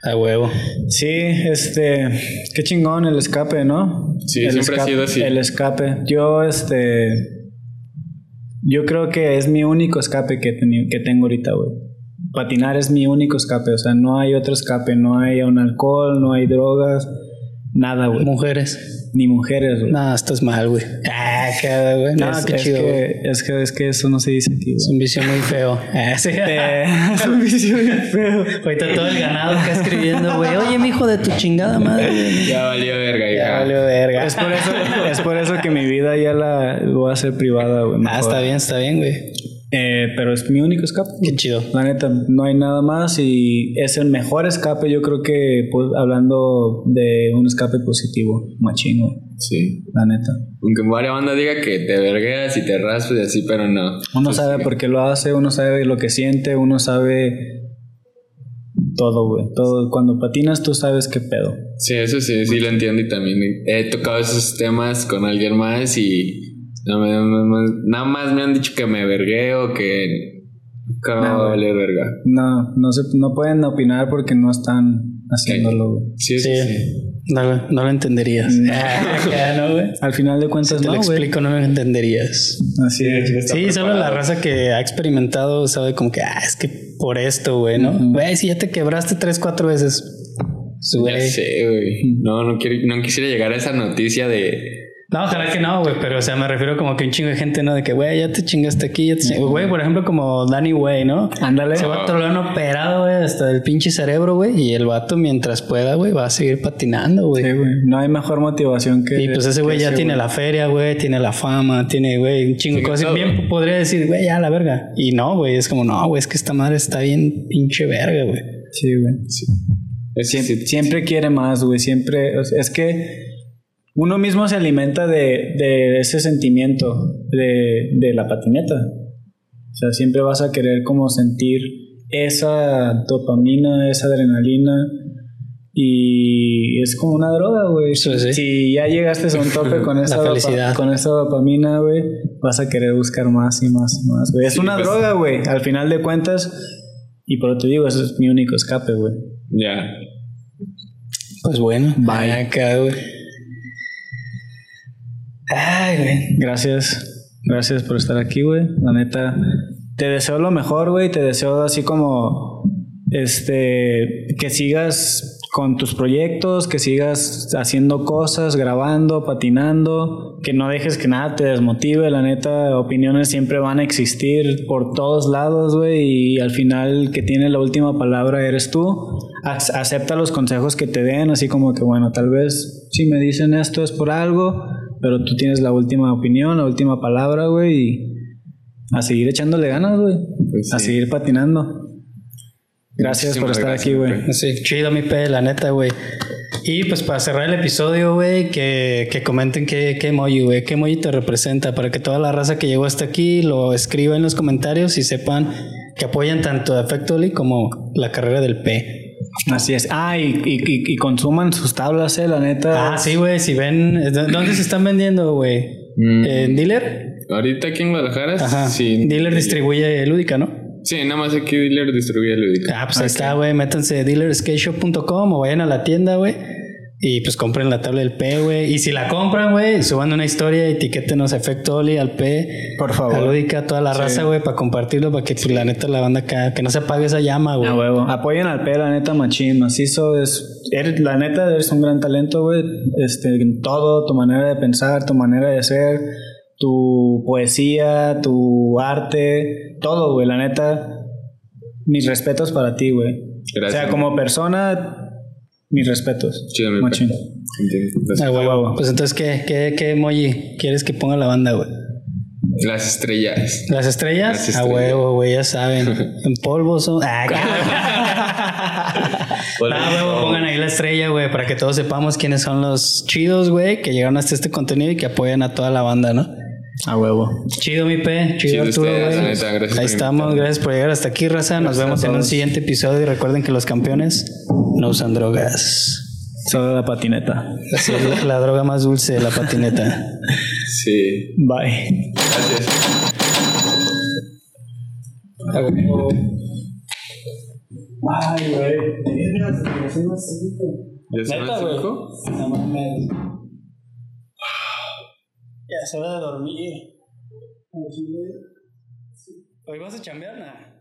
A huevo. Sí, este... Qué chingón el escape, ¿no? Sí, el siempre escape, ha sido así. El escape. Yo, este... Yo creo que es mi único escape que, que tengo ahorita, güey. Patinar es mi único escape. O sea, no hay otro escape. No hay un alcohol, no hay drogas Nada, güey. Mujeres. Ni mujeres, güey. No, estás mal, güey. Ah, qué, güey. No, es, qué es chido. Que, es, que, es que eso no se dice aquí, güey. Es un vicio muy feo. Ah, (laughs) sí. (laughs) es un vicio muy feo. Ahorita todo el ganado que escribiendo, güey. Oye, mi hijo de tu chingada madre. Ya valió verga, hija. Ya valió verga. Es por eso, es por eso que mi vida ya la voy a hacer privada, güey. Ah, está bien, está bien, güey. Eh, pero es mi único escape. Qué chido. La neta, no hay nada más y es el mejor escape, yo creo que pues, hablando de un escape positivo, machín, güey. Sí. La neta. Aunque varias banda diga que te vergueas y te raspas y así, pero no. Uno Pues sabe sí. por qué lo hace, uno sabe lo que siente, uno sabe todo, güey. Todo. Cuando patinas tú sabes qué pedo. Sí, eso sí, sí lo entiendo y también he tocado esos temas con alguien más y nada más me han dicho que me vergueo, que nunca me va a valer verga. No, no, se, no pueden opinar porque no están haciéndolo, güey. Sí, sí, Sí. sí. No, lo- no lo entenderías. (laughs) Ah, acá, ¿no, güey? Al final de cuentas, Te no, lo explico, no lo entenderías. Así es. Sí, solo la raza que ha experimentado sabe como que, ah, es que por esto, güey, ¿no? Güey, si ya te quebraste tres, cuatro veces. Ya sé, güey. No, no, quiero, no quisiera llegar a esa noticia de... No, ojalá que no, güey, pero o sea, me refiero como que un chingo de gente, ¿no? De que, güey, ya te chingaste aquí, ya te chingaste. Güey, por ejemplo, como Danny Way, ¿no? Ándale. Se va a lo han operado, güey, hasta el pinche cerebro, güey. Y el vato, mientras pueda, güey, va a seguir patinando, güey. Sí, güey. No hay mejor motivación que. Y pues ese güey ya ese tiene la feria, güey, tiene la fama, tiene, güey, un chingo de cosas. todo. Bien podría decir, güey, ya la verga. Y no, güey, es como, no, güey, es que esta madre está bien pinche verga, güey. Sí, güey. Es, Siem- sí, siempre quiere más, güey. Siempre. o sea, es que uno mismo se alimenta de, de ese sentimiento de, de la patineta. O sea, siempre vas a querer como sentir esa dopamina, esa adrenalina. Y es como una droga, güey. Sí, sí. Si ya llegaste a un tope (laughs) con esa, dopa- felicidad. con esa dopamina, güey, vas a querer buscar más y más y más, güey. Es Sí, una pues- droga, güey. Al final de cuentas, y por te digo, eso es mi único escape, güey. Ya. Pues bueno, Bye. acá, güey. Ay, güey. Gracias. Gracias por estar aquí, güey. La neta, te deseo lo mejor, güey. Te deseo así como, este, que sigas con tus proyectos, que sigas haciendo cosas, grabando, patinando, que no dejes que nada te desmotive. La neta, opiniones siempre van a existir por todos lados, güey. Y al final, que tiene la última palabra eres tú. Ac- Acepta los consejos que te den, así como que, bueno, tal vez si me dicen esto es por algo, pero tú tienes la última opinión, la última palabra, güey, y a seguir echándole ganas, güey. Pues A sí. seguir patinando. Gracias por estar gracias, aquí, güey. güey. Sí, chido mi pe, la neta, güey. Y pues para cerrar el episodio, güey, que, que comenten qué, qué emoji, güey, qué emoji te representa, para que toda la raza que llegó hasta aquí lo escriba en los comentarios y sepan que apoyan tanto a Effectually como la carrera del P. Así es. Ah, y, y- y- y consuman sus tablas, eh, la neta. Ah, sí, güey, si ven, ¿dó- ¿dónde se están vendiendo, güey? Mm. ¿En dealer? Ahorita aquí en Guadalajara, Ajá. sí. Dealer distribuye Lúdica, ¿no? Sí, nada más aquí Dealer distribuye Lúdica. Ah, pues ahí está, güey. Métanse a dealerskateshop.com o vayan a la tienda, güey. Y pues compren la tabla del P, güey. Y si la compran, güey, suban una historia, etiquétenos Efecto Oli al P. Por favor. A Lúdica, a toda la raza, güey, para compartirlo, para que pues, la neta la banda acá, que no se apague esa llama, güey. Apoyen al P, la neta, machín, macizo. Es, eres, la neta, eres un gran talento, güey. Este, en todo, tu manera de pensar, tu manera de ser, tu poesía, tu arte, todo, güey. La neta, mis respetos para ti, güey. Gracias. O sea, como persona, mis respetos. Chido, mi Machín. Entiendo. Ah, güey. Pues entonces, ¿qué, qué, qué emoji quieres que ponga la banda, güey? Las estrellas. ¿Las estrellas? Las A huevo, güey, ya saben. (laughs) En polvo son. Ah, (laughs) Ah, huevo, pongan ahí la estrella, güey, para que todos sepamos quiénes son los chidos, güey, que llegaron hasta este contenido y que apoyan a toda la banda, ¿no? A huevo. Chido, mi P. Chido, Chido Arturo, ustedes, neta, gracias Ahí estamos. invitarme. Gracias por llegar hasta aquí, raza. Nos Gracias vemos en un siguiente episodio y recuerden que los campeones no usan drogas. Solo la patineta. Es la, la droga más dulce de la patineta. Sí. Bye. Gracias. Ay, güey. ¿Ya son Neta, las güey. cinco? No mames. Ya es hora de dormir. ¿Hoy vas a chambear? Nah.